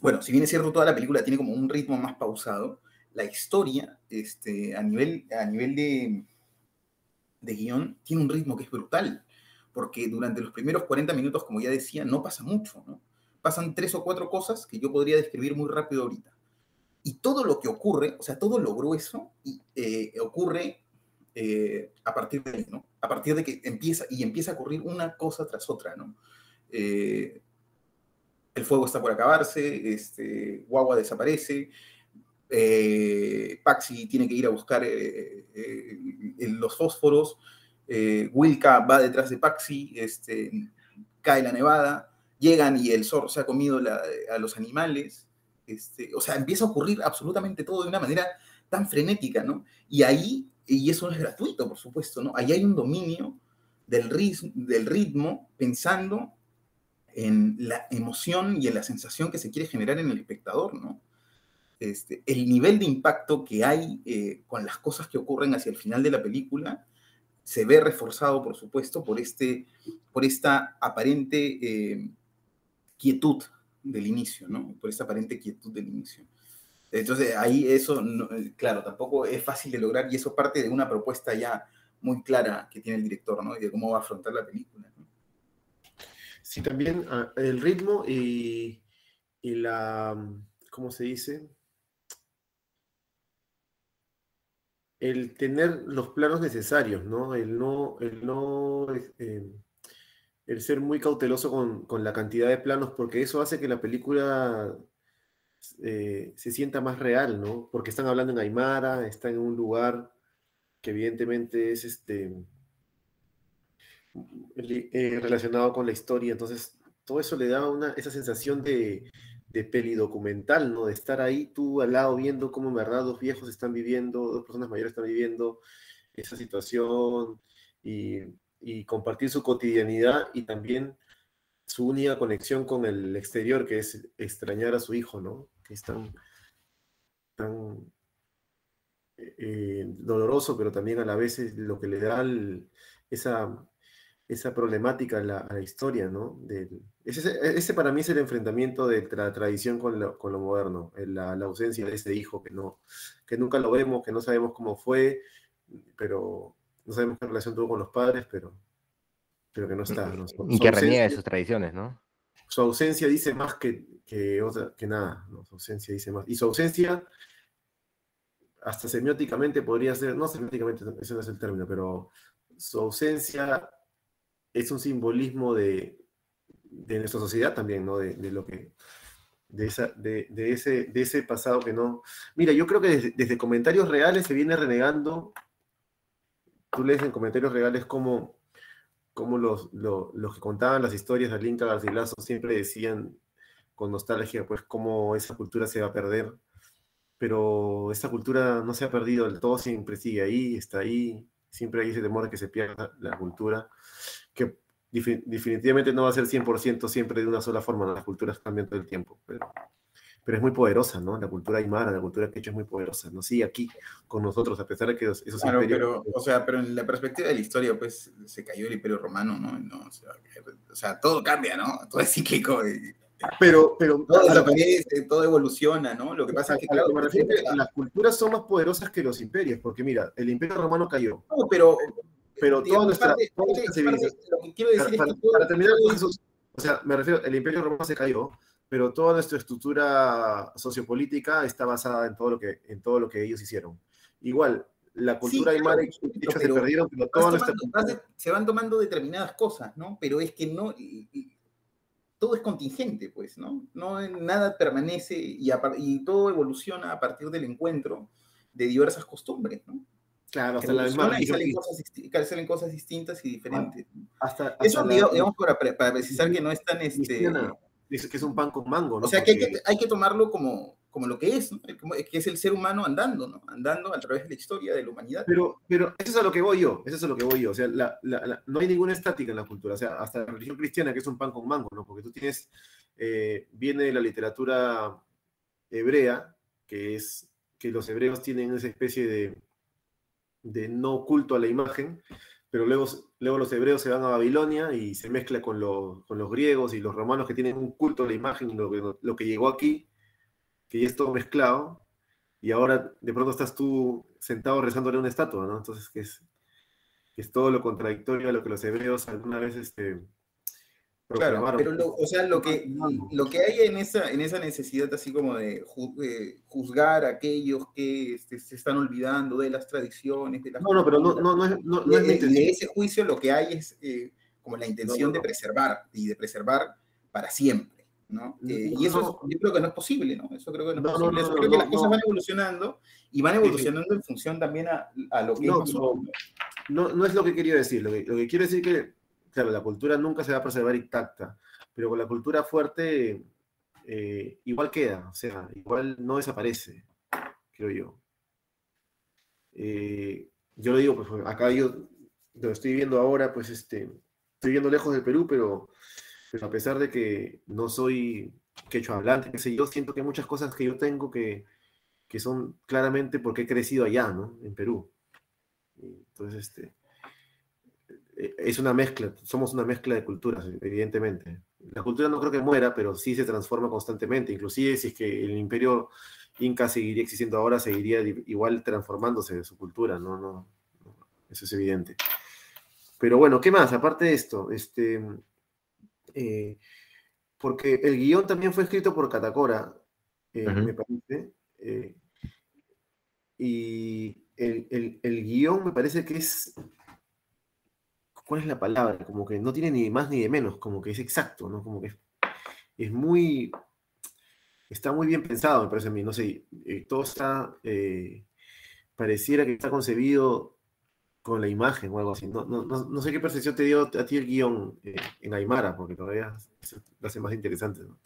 bueno, si bien es cierto, toda la película tiene como un ritmo más pausado, la historia, este, a nivel, a nivel de, de guion, tiene un ritmo que es brutal, porque durante los primeros 40 minutos, como ya decía, no pasa mucho, ¿no? Pasan tres o cuatro cosas que yo podría describir muy rápido ahorita. Y todo lo que ocurre, o sea, todo lo grueso y, eh, ocurre eh, a partir de ahí, ¿no? A partir de que empieza, y empieza a ocurrir una cosa tras otra, ¿no? Eh, el fuego está por acabarse, este, Guagua desaparece, Paxi tiene que ir a buscar los fósforos, Wilka va detrás de Paxi, este, cae la nevada, llegan y el zorro se ha comido a los animales, este, o sea, empieza a ocurrir absolutamente todo de una manera tan frenética, ¿no? Y ahí, y eso no es gratuito, por supuesto, ¿no? Ahí hay un dominio del ritmo, del ritmo pensando en la emoción y en la sensación que se quiere generar en el espectador, ¿no? Este, el nivel de impacto que hay eh, con las cosas que ocurren hacia el final de la película se ve reforzado, por supuesto, por, este, por esta aparente eh, quietud del inicio, ¿no? Por esa aparente quietud del inicio. Entonces, ahí eso, eh, claro, tampoco es fácil de lograr y eso parte de una propuesta ya muy clara que tiene el director, ¿no? Y de cómo va a afrontar la película. Sí, también ah, el ritmo y, y, la, ¿cómo se dice? El tener los planos necesarios, ¿no? El no, el no, eh, el ser muy cauteloso con, la cantidad de planos, porque eso hace que la película eh, se sienta más real, ¿no? Porque están hablando en Aymara, está en un lugar que evidentemente es este eh, relacionado con la historia, entonces todo eso le da una, esa sensación de, de peli documental, ¿no? De estar ahí tú al lado viendo cómo verdad dos viejos están viviendo, dos personas mayores están viviendo esa situación y y compartir su cotidianidad y también su única conexión con el exterior, que es extrañar a su hijo, ¿no? Que es tan, tan eh, doloroso, pero también a la vez es lo que le da esa, esa problemática a la, historia, ¿no? ese, para mí es el enfrentamiento de la tradición con lo, con lo moderno, la, la, ausencia de ese hijo que, no, que nunca lo vemos, que no sabemos cómo fue, pero no sabemos qué relación tuvo con los padres, pero, pero que no está. y que reniega de sus tradiciones, ¿no? Su ausencia dice más que, que, otra, que nada, su ausencia dice más. Y su ausencia, hasta semióticamente podría ser, no semióticamente, ese no es el término, pero su ausencia es un simbolismo de, de nuestra sociedad también, ¿no? De, de lo que, de, esa, de, de, ese, de ese pasado que no... Mira, yo creo que desde, desde, comentarios reales se viene renegando. Tú lees en comentarios reales como, como los, los, que contaban las historias de Alinka Garcilaso siempre decían con nostalgia, pues cómo esa cultura se va a perder, pero esa cultura no se ha perdido del todo, siempre sigue ahí, está ahí, siempre hay ese temor de que se pierda la cultura, que definitivamente no va a ser 100% siempre de una sola forma, las culturas cambian todo el tiempo, pero, pero es muy poderosa, ¿no? La cultura aymara, la cultura quechua es muy poderosa, ¿no? Sí, aquí con nosotros, a pesar de que esos claro, pero, o sea, pero en la perspectiva de la historia, pues, se cayó el Imperio Romano, ¿no? no o, sea, o, sea, todo cambia, ¿no? Todo es cíclico. Y, pero, pero todo, todo evoluciona, ¿no? Lo que pasa es que, claro, las culturas son más poderosas que los imperios, porque mira, el Imperio Romano cayó. No, pero pero toda nuestra, para, terminar o sea, me refiero, el Imperio Romano se cayó, pero toda nuestra estructura sociopolítica está basada en todo lo que, en todo lo que ellos hicieron. Igual, la cultura sí, aymara se perdieron, pero toda nuestra... se van tomando determinadas cosas, ¿no? Pero es que no... todo es contingente, pues, ¿no? no nada permanece y, y todo evoluciona a partir del encuentro de diversas costumbres, ¿no? Claro, hasta la misma y salen cosas, salen cosas distintas y diferentes. Hasta, Eso, digamos, para, para, precisar que no es tan... Este, dice que es un pan con mango, ¿no? O sea, que hay, que hay que tomarlo como, como lo que es, que es el ser humano andando, ¿no? Andando a través de la historia de la humanidad. Pero, eso es a lo que voy yo, eso es a lo que voy yo. O sea, no hay ninguna estática en la cultura, o sea, hasta la religión cristiana, que es un pan con mango, ¿no? Porque tú tienes, eh, viene de la literatura hebrea, que es que los hebreos tienen esa especie de no culto a la imagen, pero luego, luego los hebreos se van a Babilonia y se mezcla con, los, griegos y los romanos que tienen un culto a la imagen, lo que, lo que llegó aquí, que ya es todo mezclado, y ahora de pronto estás tú sentado rezándole una estatua, ¿no? Entonces, que es, es todo lo contradictorio a lo que los hebreos alguna vez este, Claro, pero lo, o sea, lo que, lo que hay en esa, en esa necesidad así como de juzgar a aquellos que este, se están olvidando de las tradiciones, de las No, no, pero no, no, no, no, no es de, ese juicio lo que hay es eh, como la intención de preservar y de preservar para siempre, ¿no? Eh, y eso yo creo que no es posible, ¿no? Eso creo que no es posible. eso creo que las cosas van evolucionando y van evolucionando en función también a, a lo que no, no, no, es lo que quería decir. Lo que, lo que quiero decir que claro, la cultura nunca se va a preservar intacta, pero con la cultura fuerte eh, igual queda, o sea, igual no desaparece, creo yo. Eh, yo lo digo, pues acá yo lo estoy viendo ahora, pues este, estoy viendo lejos del Perú, pero, a pesar de que no soy quechua hablante, qué sé yo, siento que hay muchas cosas que yo tengo que, que son claramente porque he crecido allá, ¿no? En Perú. Entonces, este, eh, es una mezcla, somos una mezcla de culturas, evidentemente. La cultura no creo que muera, pero sí se transforma constantemente. Inclusive si es que el imperio inca seguiría existiendo ahora, seguiría igual transformándose de su cultura, no, no, eso es evidente. Pero bueno, ¿qué más? Aparte de esto, este, eh, porque el guion también fue escrito por Catacora, eh, me parece, y el, el, el guion me parece que es ¿cuál es la palabra? Como que no tiene ni más ni de menos, como que es exacto, ¿no? Como que es, muy, está muy bien pensado, me parece a mí, no sé, eh, todo está, eh, pareciera que está concebido con la imagen o algo así. No, no, no, sé qué percepción te dio a ti el guion eh, en Aymara, porque todavía lo hace más interesante, ¿no?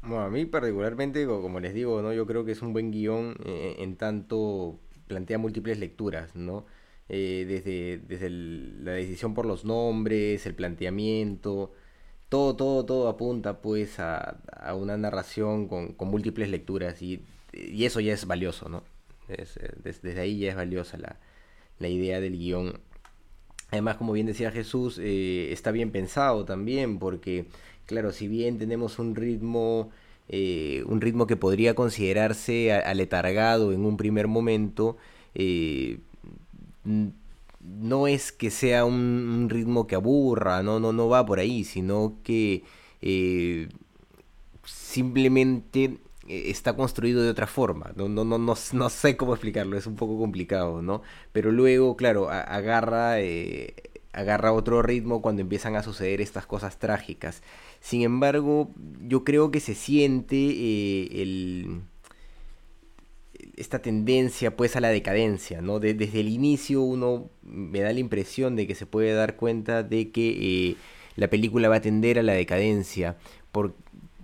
Bueno, a mí particularmente, como les digo, ¿no? yo creo que es un buen guion en tanto plantea múltiples lecturas, ¿no? Eh, desde, desde la decisión por los nombres, el planteamiento, todo, todo, todo apunta pues a, una narración con, múltiples lecturas y, eso ya es valioso, ¿no? Eh, desde, ahí ya es valiosa la, idea del guion. Además, como bien decía Jesús, eh, está bien pensado también porque, claro, si bien tenemos un ritmo... un ritmo que podría considerarse aletargado en un primer momento, no es que sea un, ritmo que aburra, no, no, no va por ahí, sino que eh, simplemente eh, está construido de otra forma. No, no, no, no, no, sé cómo explicarlo, es un poco complicado, ¿no? Pero luego, claro, agarra, eh, agarra otro ritmo cuando empiezan a suceder estas cosas trágicas. Sin embargo, yo creo que se siente el esta tendencia pues a la decadencia, ¿no? desde el inicio uno me da la impresión de que se puede dar cuenta de que eh, la película va a tender a la decadencia por,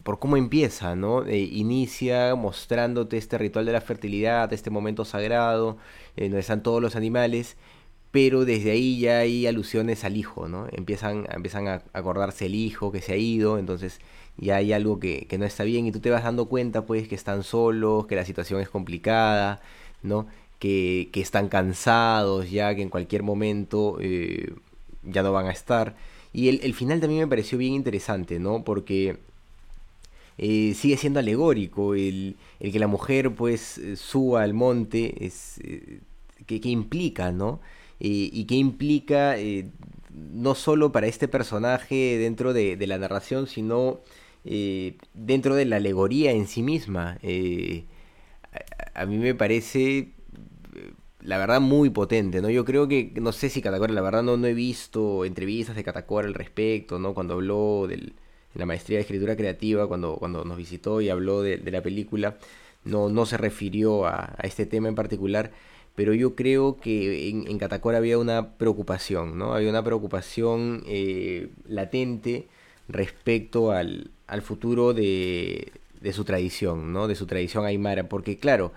por cómo empieza, ¿no? Eh, inicia mostrándote este ritual de la fertilidad, este momento sagrado, eh, donde están todos los animales, pero desde ahí ya hay alusiones al hijo, ¿no? Empiezan, empiezan a acordarse el hijo que se ha ido, entonces ya hay algo que, no está bien y tú te vas dando cuenta pues que están solos, que la situación es complicada, ¿no? Que, están cansados ya, que en cualquier momento eh, ya no van a estar. Y el, final también me pareció bien interesante, ¿no? Porque eh, sigue siendo alegórico el, que la mujer pues suba al monte, es, eh, que, implica, ¿no? y qué implica no solo para este personaje dentro de, de la narración, sino eh, dentro de la alegoría en sí misma. Eh, a, mí me parece, eh, la verdad, muy potente, ¿no? Yo creo que, no sé si Catacora, la verdad no, no he visto entrevistas de Catacora al respecto, ¿no? Cuando habló de la maestría de escritura creativa, cuando, cuando nos visitó y habló de, la película, no, no se refirió a, este tema en particular, pero yo creo que en, en Catacora había una preocupación, ¿no? Había una preocupación latente respecto al, al futuro de, de, su tradición, ¿no? De su tradición aymara, porque claro,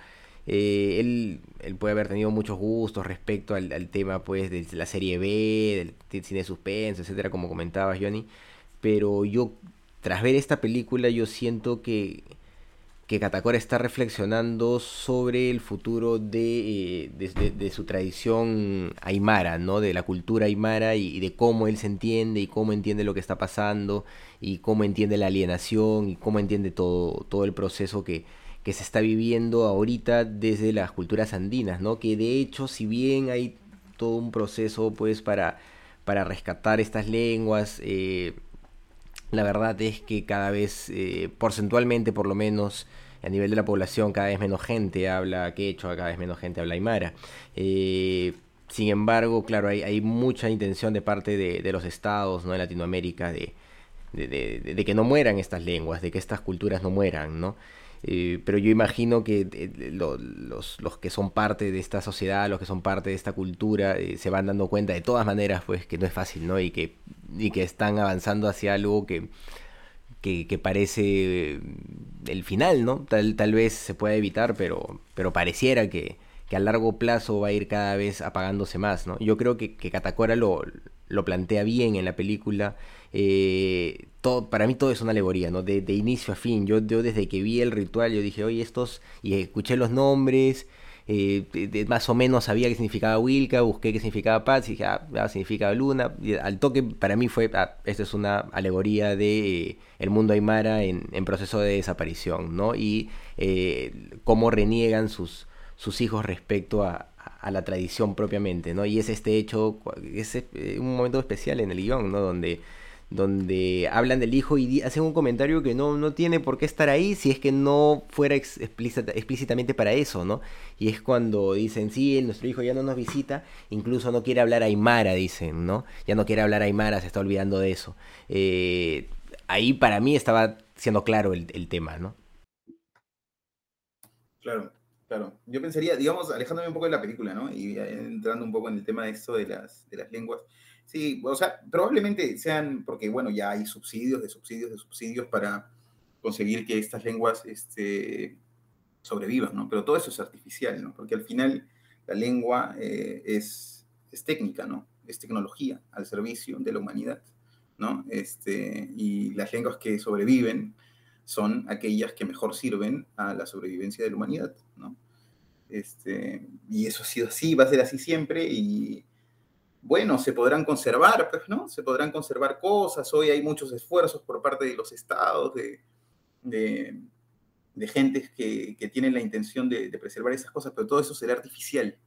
eh, él, él, puede haber tenido muchos gustos respecto al, al, tema, pues, de la serie B, del cine de suspenso, etcétera, como comentabas, Johnny, pero yo, tras ver esta película, yo siento que que está reflexionando sobre el futuro de, eh, de, su tradición aymara, ¿no? de la cultura aymara y, de cómo él se entiende y cómo entiende lo que está pasando y cómo entiende la alienación y cómo entiende todo, todo el proceso que, que se está viviendo ahorita desde las culturas andinas, ¿no? que de hecho si bien hay todo un proceso pues para, para rescatar estas lenguas, eh, la verdad es que cada vez, eh, porcentualmente por lo menos, a nivel de la población, cada vez menos gente habla quechua, cada vez menos gente habla aymara. Eh, sin embargo, claro, hay, mucha intención de parte de, los estados ¿no? de Latinoamérica de, de, que no mueran estas lenguas, de que estas culturas no mueran, ¿no? Eh, pero yo imagino que eh, los, los, que son parte de esta sociedad, los que son parte de esta cultura, eh, se van dando cuenta de todas maneras, pues, que no es fácil, ¿no? Y que, y que están avanzando hacia algo que, que, parece el final, ¿no? Tal, tal vez se pueda evitar, pero, pero pareciera que, que a largo plazo va a ir cada vez apagándose más, ¿no? Yo creo que, que Catacora lo, lo plantea bien en la película. Eh, todo, para mí todo es una alegoría, ¿no? De, inicio a fin. Yo, desde que vi el ritual, yo dije, oye, estos, y escuché los nombres, eh, más o menos sabía qué significaba Wilka, busqué qué significaba Paz, y dije, ah, significa Luna. al toque, para mí fue, ah, esta es una alegoría de eh, el mundo aymara en, en, proceso de desaparición, ¿no? Y cómo reniegan sus, sus hijos respecto a, a la tradición propiamente, ¿no? Y es este hecho, es un momento especial en el guion, ¿no? Donde, donde hablan del hijo y hacen un comentario que no, no tiene por qué estar ahí si es que no fuera explícitamente para eso, ¿no? Y es cuando dicen, sí, nuestro hijo ya no nos visita, incluso no quiere hablar Aymara, dicen, ¿no? Ya no quiere hablar Aymara, se está olvidando de eso. Eh, ahí para mí estaba siendo claro el, el tema, ¿no? Claro. Claro, yo pensaría, digamos, alejándome un poco de la película, ¿no? Y entrando un poco en el tema de esto de las, de las lenguas. Sí, o sea, probablemente sean, porque bueno, ya hay subsidios, de subsidios, de subsidios para conseguir que estas lenguas este, sobrevivan, ¿no? Pero todo eso es artificial, ¿no? Porque al final la lengua eh, es, es técnica, ¿no? Es tecnología al servicio de la humanidad, ¿no? Este, y las lenguas que sobreviven son aquellas que mejor sirven a la sobrevivencia de la humanidad, ¿no? Este, y eso ha sido así, va a ser así siempre, y bueno, se podrán conservar, pues, ¿no? Se podrán conservar cosas, hoy hay muchos esfuerzos por parte de los estados, de, de, de gentes que, que, tienen la intención de, de, preservar esas cosas, pero todo eso será artificial,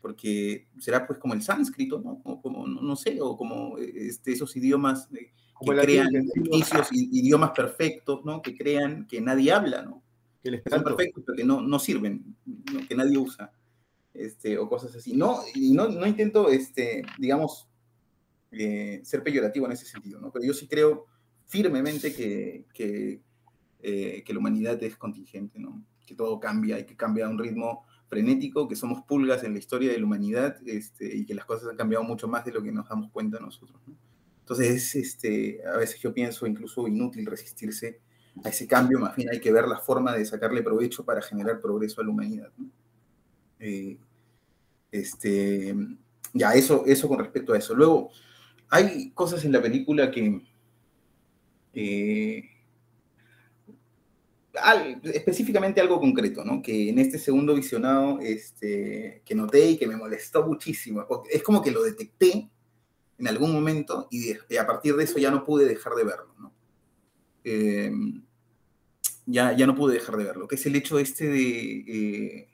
porque será pues como el sánscrito, ¿no? O como, no, sé, o como este, esos idiomas que crean inicios, idiomas perfectos, ¿no? Que crean que nadie habla, ¿no? Que les son perfectos, pero que no, no sirven, que nadie usa, este, o cosas así. No, y no, no intento, este, digamos, eh, ser peyorativo en ese sentido, ¿no? Pero yo sí creo firmemente que, eh, que la humanidad es contingente, ¿no? Que todo cambia y que cambia a un ritmo frenético, que somos pulgas en la historia de la humanidad este, y que las cosas han cambiado mucho más de lo que nos damos cuenta nosotros, ¿no? Entonces, este, a veces yo pienso incluso inútil resistirse a ese cambio, más bien hay que ver la forma de sacarle provecho para generar progreso a la humanidad. Eh, este, ya, eso, eso con respecto a eso. Luego, hay cosas en la película que... Específicamente algo concreto, ¿no? Que en este segundo visionado, este, que noté y que me molestó muchísimo. Es como que lo detecté en algún momento y, a partir de eso ya no pude dejar de verlo, ¿no? Eh, ya, ya no pude dejar de verlo, que es el hecho este de, eh,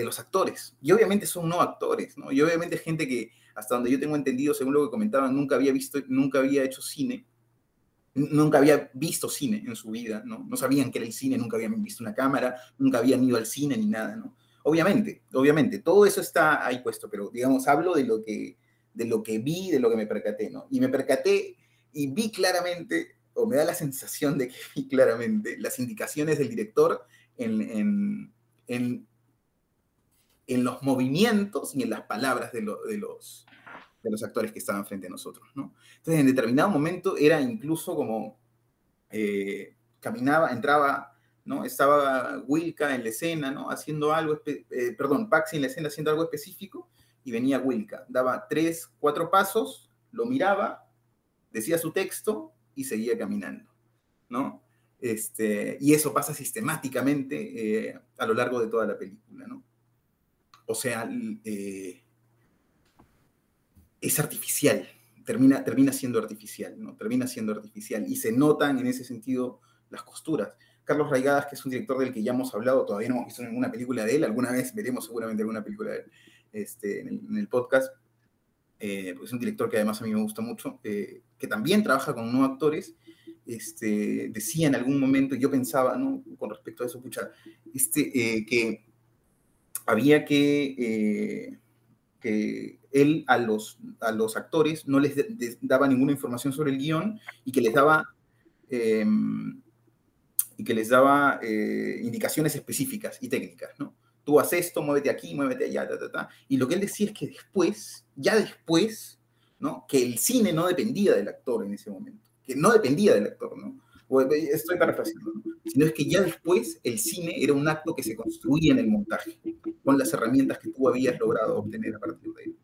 de los actores. Y obviamente son no actores, ¿no? Y obviamente gente que, hasta donde yo tengo entendido, según lo que comentaban, nunca había visto, nunca había hecho cine nunca había visto cine en su vida, ¿no? No sabían que era el cine, nunca habían visto una cámara, nunca habían ido al cine ni nada, ¿no? Obviamente, obviamente, todo eso está ahí puesto, pero digamos, hablo de lo que, de lo que vi, de lo que me percaté, ¿no? Y me percaté y vi claramente, o me da la sensación de que vi claramente, las indicaciones del director en, en, en los movimientos y en las palabras de, de los, de los actores que estaban frente a nosotros, ¿no? Entonces, en determinado momento era incluso como eh, caminaba, entraba, ¿no? Estaba Wilka en la escena, ¿no? Haciendo algo, eh, perdón, Paxi en la escena haciendo algo específico y venía Wilka. Daba tres, cuatro pasos, lo miraba, decía su texto y seguía caminando, ¿no? Este, y eso pasa sistemáticamente eh, a lo largo de toda la película, ¿no? O sea, es artificial, termina, termina siendo artificial, ¿no? Termina siendo artificial y se notan en ese sentido las costuras. Carlos Raigadas, que es un director del que ya hemos hablado, todavía no hemos visto ninguna película de él, alguna vez veremos seguramente alguna película de él este, en, el, podcast, eh, es un director que además a mí me gusta mucho, eh, que también trabaja con no actores, este, decía en algún momento, yo pensaba, ¿no? Con respecto a eso, escuchar, este, eh, que había que, que él a los, a los actores no les, daba ninguna información sobre el guion y que les daba, em, y que les daba eh, indicaciones específicas y técnicas, ¿no? Tú haces esto, muévete aquí, muévete allá, ta, ta, ta. Y lo que él decía es que después, ya después, ¿no? Que el cine no dependía del actor en ese momento, que no dependía del actor, ¿no? Estoy parafraseando, sino es que ya después el cine era un acto que se construía en el montaje, con las herramientas que tú habías logrado obtener a partir de él.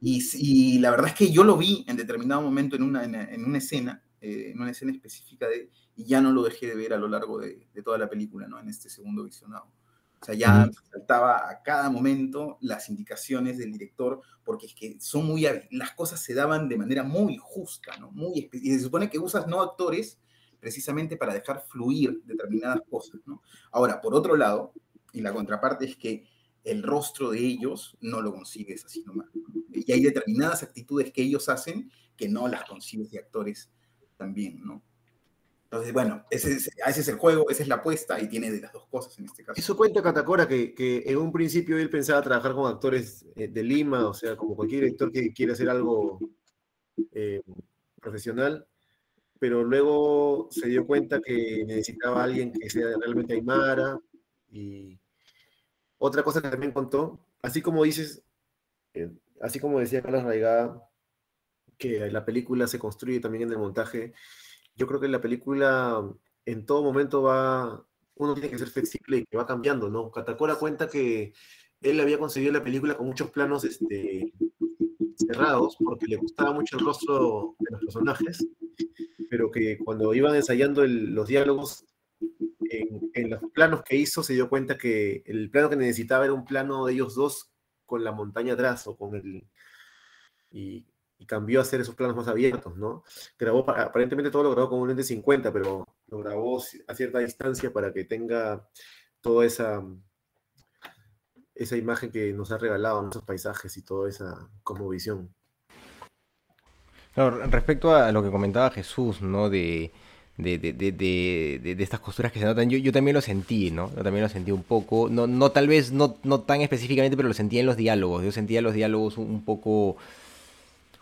Y, la verdad es que yo lo vi en determinado momento en una, en, una escena, eh, en una escena específica de, y ya no lo dejé de ver a lo largo de, de toda la película, ¿no? En este segundo visionado. O sea, ya saltaba a cada momento las indicaciones del director, porque es que son muy, las cosas se daban de manera muy justa, ¿no? Muy, y se supone que usas no actores precisamente para dejar fluir determinadas cosas, ¿no? Ahora, por otro lado, y la contraparte es que el rostro de ellos no lo consigues así nomás. Y hay determinadas actitudes que ellos hacen que no las consigues de actores también, ¿no? Entonces, bueno, ese es, el juego, esa es la apuesta y tiene de las dos cosas en este caso. Eso cuenta Catacora que, que en un principio él pensaba trabajar con actores eh, de Lima, o sea, como cualquier director que quiere hacer algo eh, profesional, pero luego se dio cuenta que necesitaba a alguien que sea realmente aymara. Y otra cosa que también contó, así como dices, eh, así como decía Carlos Raigada, que la película se construye también en el montaje yo creo que la película en todo momento va, uno tiene que ser flexible y que va cambiando, ¿no? Catacora cuenta que él había conseguido la película con muchos planos este, cerrados porque le gustaba mucho el rostro de los personajes, pero que cuando iban ensayando los diálogos, en, en, los planos que hizo se dio cuenta que el plano que necesitaba era un plano de ellos dos con la montaña atrás o con el... Y y cambió a hacer esos planos más abiertos, ¿no? Grabó, aparentemente todo lo grabó con un lente 50, pero lo grabó a cierta distancia para que tenga toda esa, esa imagen que nos ha regalado, esos paisajes y toda esa visión. Claro, respecto a lo que comentaba Jesús, ¿no? De, de, de, de, de, estas costuras que se notan, yo, yo también lo sentí, ¿no? Yo también lo sentí un poco, no, no tal vez, no, no tan específicamente, pero lo sentí en los diálogos. Yo sentía los diálogos un poco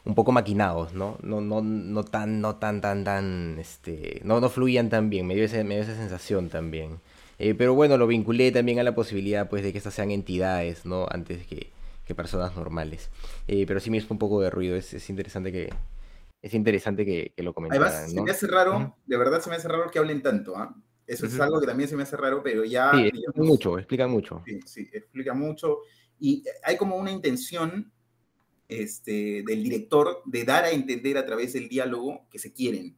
un poco maquinados, ¿no? No, no, no tan, no tan, tan, tan, este, no, no fluían tan bien, me dio, esa sensación también. Eh, pero bueno, lo vinculé también a la posibilidad, pues, de que estas sean entidades, ¿no? Antes que, que personas normales. Eh, pero sí me hizo un poco de ruido, es, es interesante que, es interesante que, que lo comentaran. Además, se me hace raro, de verdad se me hace raro que hablen tanto, ¿ah? Eso es algo que también se me hace raro, pero ya... Sí, explica mucho, explica mucho. Sí, sí, explica mucho. Y hay como una intención este, del director de dar a entender a través del diálogo que se quieren,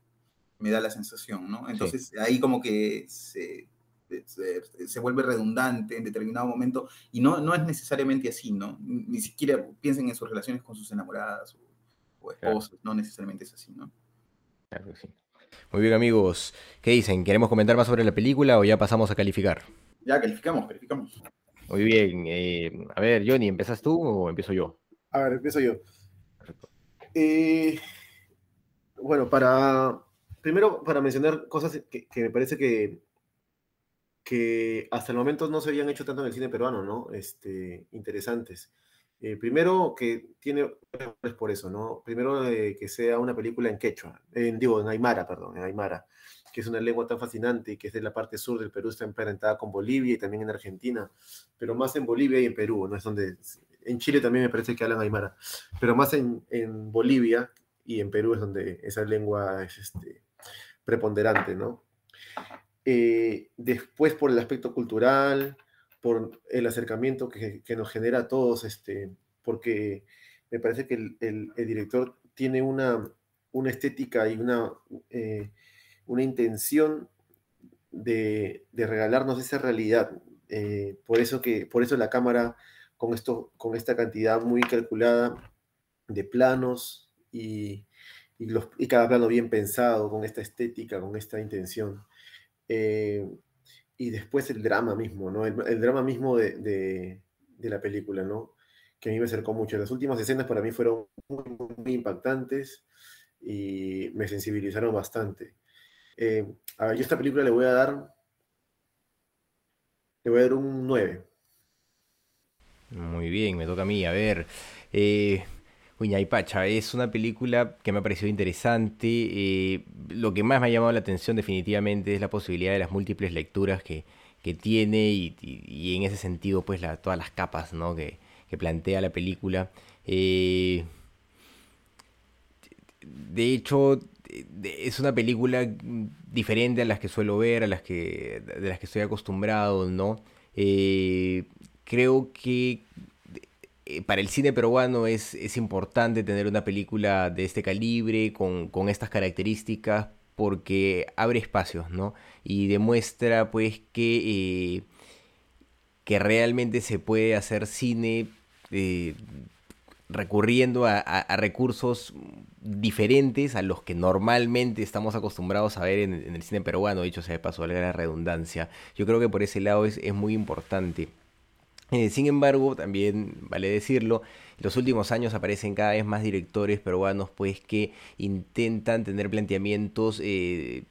me da la sensación, ¿no? Entonces ahí como que se, se, vuelve redundante en determinado momento y no, no es necesariamente así, ¿no? Ni siquiera piensen en sus relaciones con sus enamoradas o, esposos, no necesariamente es así, ¿no? Claro que sí. Muy bien amigos, ¿qué dicen? ¿Queremos comentar más sobre la película o ya pasamos a calificar? Ya, calificamos, calificamos. Muy bien, eh, a ver Johnny, ¿empezas tú o empiezo yo? A ver, empiezo yo. Eh, bueno, para. Primero, para mencionar cosas que, me parece que, que hasta el momento no se habían hecho tanto en el cine peruano, ¿no? Este, interesantes. Eh, primero, que tiene. Es por eso, ¿no? Primero, que sea una película en quechua, en, digo, en Aymara, perdón, en Aymara, que es una lengua tan fascinante y que es de la parte sur del Perú, está emparentada con Bolivia y también en Argentina, pero más en Bolivia y en Perú, ¿no? Es donde en Chile también me parece que hablan aymara, pero más en, Bolivia y en Perú es donde esa lengua es este, preponderante, ¿no? Eh, después por el aspecto cultural, por el acercamiento que, nos genera a todos, este, porque me parece que el, director tiene una, estética y una, eh, intención de, regalarnos esa realidad. Eh, por, eso que, por eso la cámara con, esto, con esta cantidad muy calculada de planos y, y cada plano bien pensado, con esta estética, con esta intención. Eh, y después el drama mismo, ¿no? El, drama mismo de, de, la película, ¿no? Que a mí me acercó mucho. Las últimas escenas para mí fueron muy, impactantes y me sensibilizaron bastante. Eh, a ver, yo esta película le voy a dar, le voy a dar un 9. Muy bien, me toca a mí. A ver, eh, Pacha es una película que me ha parecido interesante. Eh, lo que más me ha llamado la atención definitivamente es la posibilidad de las múltiples lecturas que, tiene y, en ese sentido pues la, todas las capas ¿no? que, plantea la película. Eh, de hecho, es una película diferente a las que suelo ver, a las que, de las que estoy acostumbrado, ¿no? Creo que eh, para el cine peruano es, es, importante tener una película de este calibre, con, estas características, porque abre espacios, ¿no? Y demuestra pues que, eh, que realmente se puede hacer cine eh, recurriendo a, recursos diferentes a los que normalmente estamos acostumbrados a ver en, el cine peruano, dicho sea de paso, valga la redundancia. Yo creo que por ese lado es, es muy importante. Eh, sin embargo, también vale decirlo, en los últimos años aparecen cada vez más directores peruanos pues que intentan tener planteamientos eh,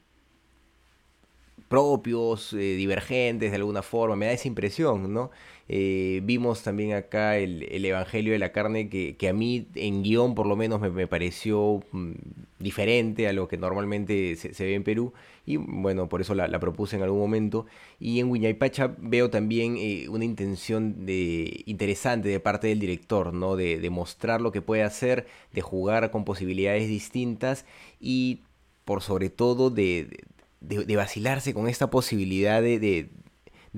propios, eh, divergentes de alguna forma, me da esa impresión, ¿no? Eh, vimos también acá el, Evangelio de la Carne que, a mí en guion por lo menos me, pareció mm, diferente a lo que normalmente se, ve en Perú y bueno, por eso la, propuse en algún momento. Y en Huñaypacha veo también eh, una intención de, interesante de parte del director, ¿no? De, de mostrar lo que puede hacer, de jugar con posibilidades distintas y por sobre todo de, de, vacilarse con esta posibilidad de, de,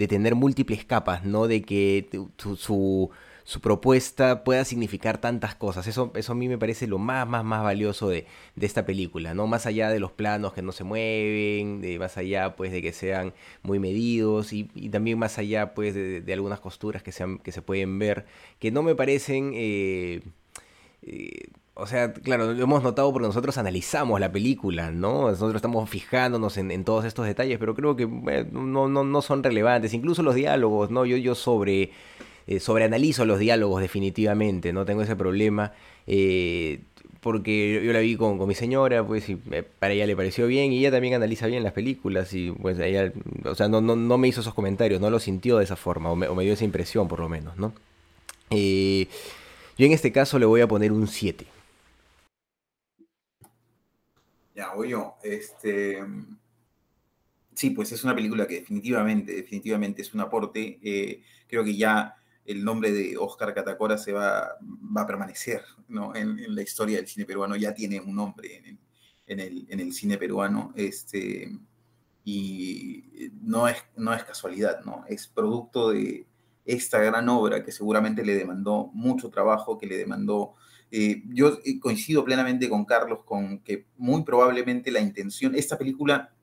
tener múltiples capas, ¿no? De que su, su, propuesta pueda significar tantas cosas. Eso, eso a mí me parece lo más, más, más valioso de, de esta película, ¿no? Más allá de los planos que no se mueven, de, más allá, pues, de que sean muy medidos y, también más allá, pues, de, algunas costuras que, sean, que se pueden ver, que no me parecen... Eh, eh, o sea, claro, lo hemos notado porque nosotros analizamos la película, ¿no? Nosotros estamos fijándonos en, todos estos detalles, pero creo que eh, no, no, no, son relevantes. Incluso los diálogos, ¿no? Yo, yo sobre, eh, sobreanalizo los diálogos definitivamente, no tengo ese problema. Eh, porque yo la vi con, mi señora, pues, y para ella le pareció bien, y ella también analiza bien las películas, y pues ella, o sea, no, no, no me hizo esos comentarios, no lo sintió de esa forma, o me, o me dio esa impresión por lo menos, ¿no? Yo en este caso le voy a poner un 7. Ya, voy yo. Este, sí, pues es una película que definitivamente, definitivamente es un aporte. Eh, creo que ya el nombre de Oscar Catacora se va, va a permanecer ¿no? en, la historia del cine peruano, ya tiene un nombre en, el, en el, cine peruano. Este, y no, es, no es casualidad, ¿no? Es producto de esta gran obra que seguramente le demandó mucho trabajo, que le demandó... Eh, yo coincido plenamente con Carlos con que muy probablemente la intención, esta película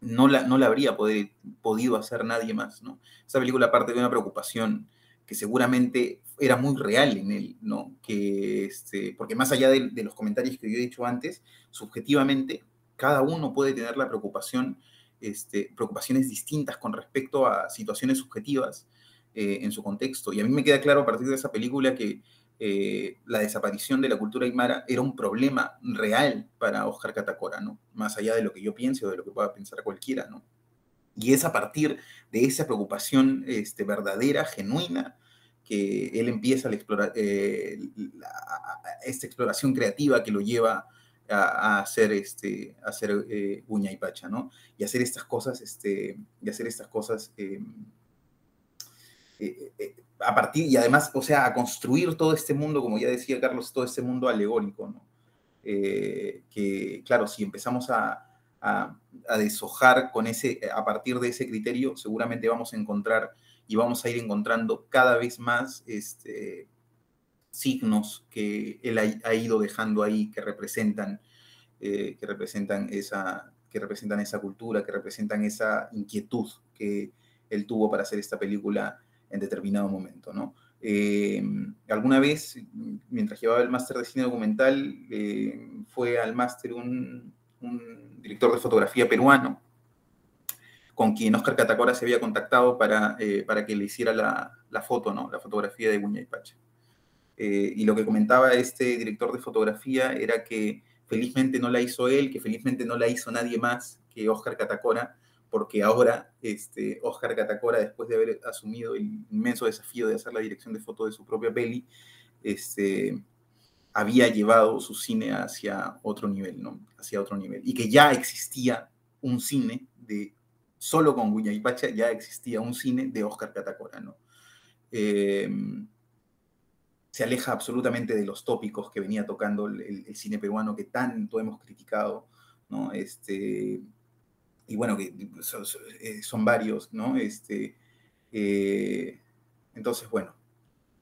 no la, no la habría podido hacer nadie más, ¿no? Esta película parte de una preocupación que seguramente era muy real en él, ¿no? Que, este, porque más allá de, los comentarios que yo he dicho antes, subjetivamente, cada uno puede tener la preocupación, este, preocupaciones distintas con respecto a situaciones subjetivas eh, en su contexto. Y a mí me queda claro a partir de esa película que eh, la desaparición de la cultura aymara era un problema real para Oscar Catacora, ¿no? Más allá de lo que yo piense o de lo que pueda pensar cualquiera, ¿no? Y es a partir de esa preocupación este, verdadera, genuina, que él empieza a explorar, eh, esta exploración creativa que lo lleva a, hacer, este, a hacer eh, uña y pacha, ¿no? Y hacer estas cosas, este, y hacer estas cosas em, eh, a partir, y además, o sea, a construir todo este mundo, como ya decía Carlos, todo este mundo alegórico, ¿no? que, claro, si empezamos a, deshojar con ese, a partir de ese criterio, seguramente vamos a encontrar y vamos a ir encontrando cada vez más este, signos que él ha, ido dejando ahí que representan, eh, que, representan esa, que representan esa cultura, que representan esa inquietud que él tuvo para hacer esta película en determinado momento, ¿no? Eh, alguna vez, mientras llevaba el máster de cine documental, eh, fue al máster un, un director de fotografía peruano, con quien Oscar Catacora se había contactado para, eh, para que le hiciera la, la, foto, ¿no? la fotografía de Guña y Pacha. Eh, y lo que comentaba este director de fotografía era que felizmente no la hizo él, que felizmente no la hizo nadie más que Oscar Catacora, porque ahora este, Oscar Catacora, después de haber asumido el inmenso desafío de hacer la dirección de foto de su propia peli, este, había llevado su cine hacia otro nivel, ¿no? Hacia otro nivel. Y que ya existía un cine de, solo con Guña y Pacha, ya existía un cine de Oscar Catacora, ¿no? Em, se aleja absolutamente de los tópicos que venía tocando el, cine peruano que tanto hemos criticado, ¿no? Este, y bueno, que son, eh, varios, ¿no? Este, eh, entonces, bueno,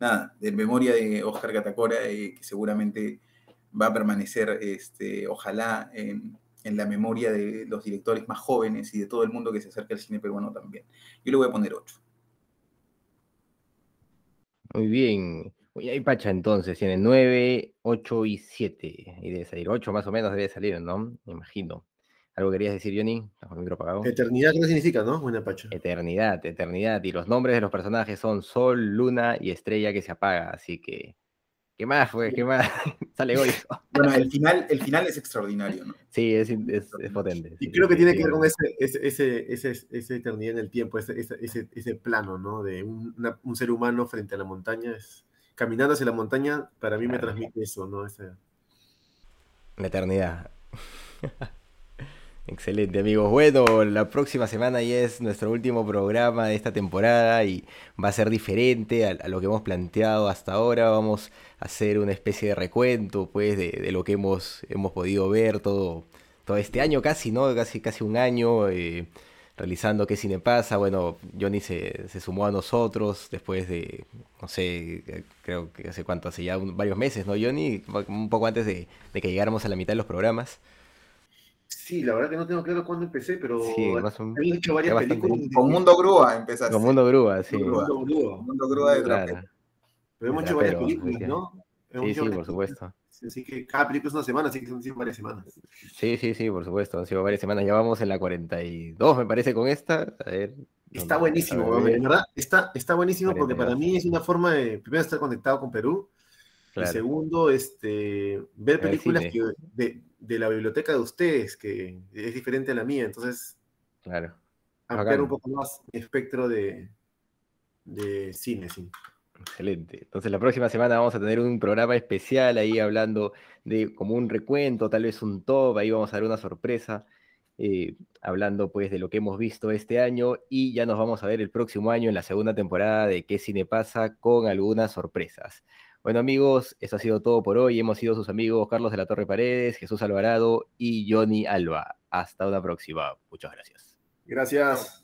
nada, de memoria de Oscar Catacora, eh, que seguramente va a permanecer, este, ojalá, en, la memoria de los directores más jóvenes y de todo el mundo que se acerca al cine peruano también. Yo le voy a poner 8. Muy bien. Hay Pacha entonces, tiene 9, 8 y 7. Y debe salir 8 más o menos, debe salir, ¿no? Me imagino. ¿Algo querías decir, Johnny? Eternidad, ¿qué significa, no? Buena pacha. Eternidad, eternidad. Y los nombres de los personajes son Sol, Luna y Estrella que se apaga. Así que, ¿qué más, fue? ¿Qué más? <laughs> Sale hoy. <laughs> bueno, el final, el final es extraordinario, ¿no? Sí, es, potente. Y creo que tiene que ver con ese, ese, ese, ese, eternidad en el tiempo, ese, ese, plano, ¿no? De un, un, ser humano frente a la montaña. Es, caminando hacia la montaña, para mí me transmite eso, ¿no? La eternidad. <laughs> Excelente amigos. Bueno, la próxima semana ya es nuestro último programa de esta temporada y va a ser diferente a, lo que hemos planteado hasta ahora. Vamos a hacer una especie de recuento pues de, lo que hemos, hemos podido ver todo, todo este año casi, ¿no? Casi, casi un año eh, realizando qué cine pasa. Bueno, Johnny se, se, sumó a nosotros después de, no sé, creo que hace cuánto, hace ya varios meses, ¿no, Johnny? Un poco antes de, de que llegáramos a la mitad de los programas. Sí, la verdad que no tengo claro cuándo empecé, pero he hecho varias películas. Con Mundo Grúa empezaste. Con Mundo Grúa, sí. Mundo Grúa, Mundo Grúa de claro. Pero hemos hecho varias películas, ¿no? sí, sí, por supuesto. Así que cada película es una semana, así que son varias semanas. Sí, sí, sí, por supuesto. Han sido varias semanas. Ya vamos en la 42, me parece, con esta. A ver. Está buenísimo, verdad. Está, está buenísimo porque para mí es una forma de, primero, estar conectado con Perú. Y segundo, este, ver películas que, de, de la biblioteca de ustedes, que es diferente a la mía, entonces claro. ampliar un poco más el espectro de, de cine, sí. Excelente. Entonces la próxima semana vamos a tener un programa especial ahí hablando de como un recuento, tal vez un top, ahí vamos a dar una sorpresa, eh, hablando pues de lo que hemos visto este año y ya nos vamos a ver el próximo año en la segunda temporada de ¿Qué cine pasa? con algunas sorpresas. Bueno amigos, eso ha sido todo por hoy. Hemos sido sus amigos Carlos de la Torre Paredes, Jesús Alvarado y Johnny Alba. Hasta una próxima. Muchas gracias. Gracias.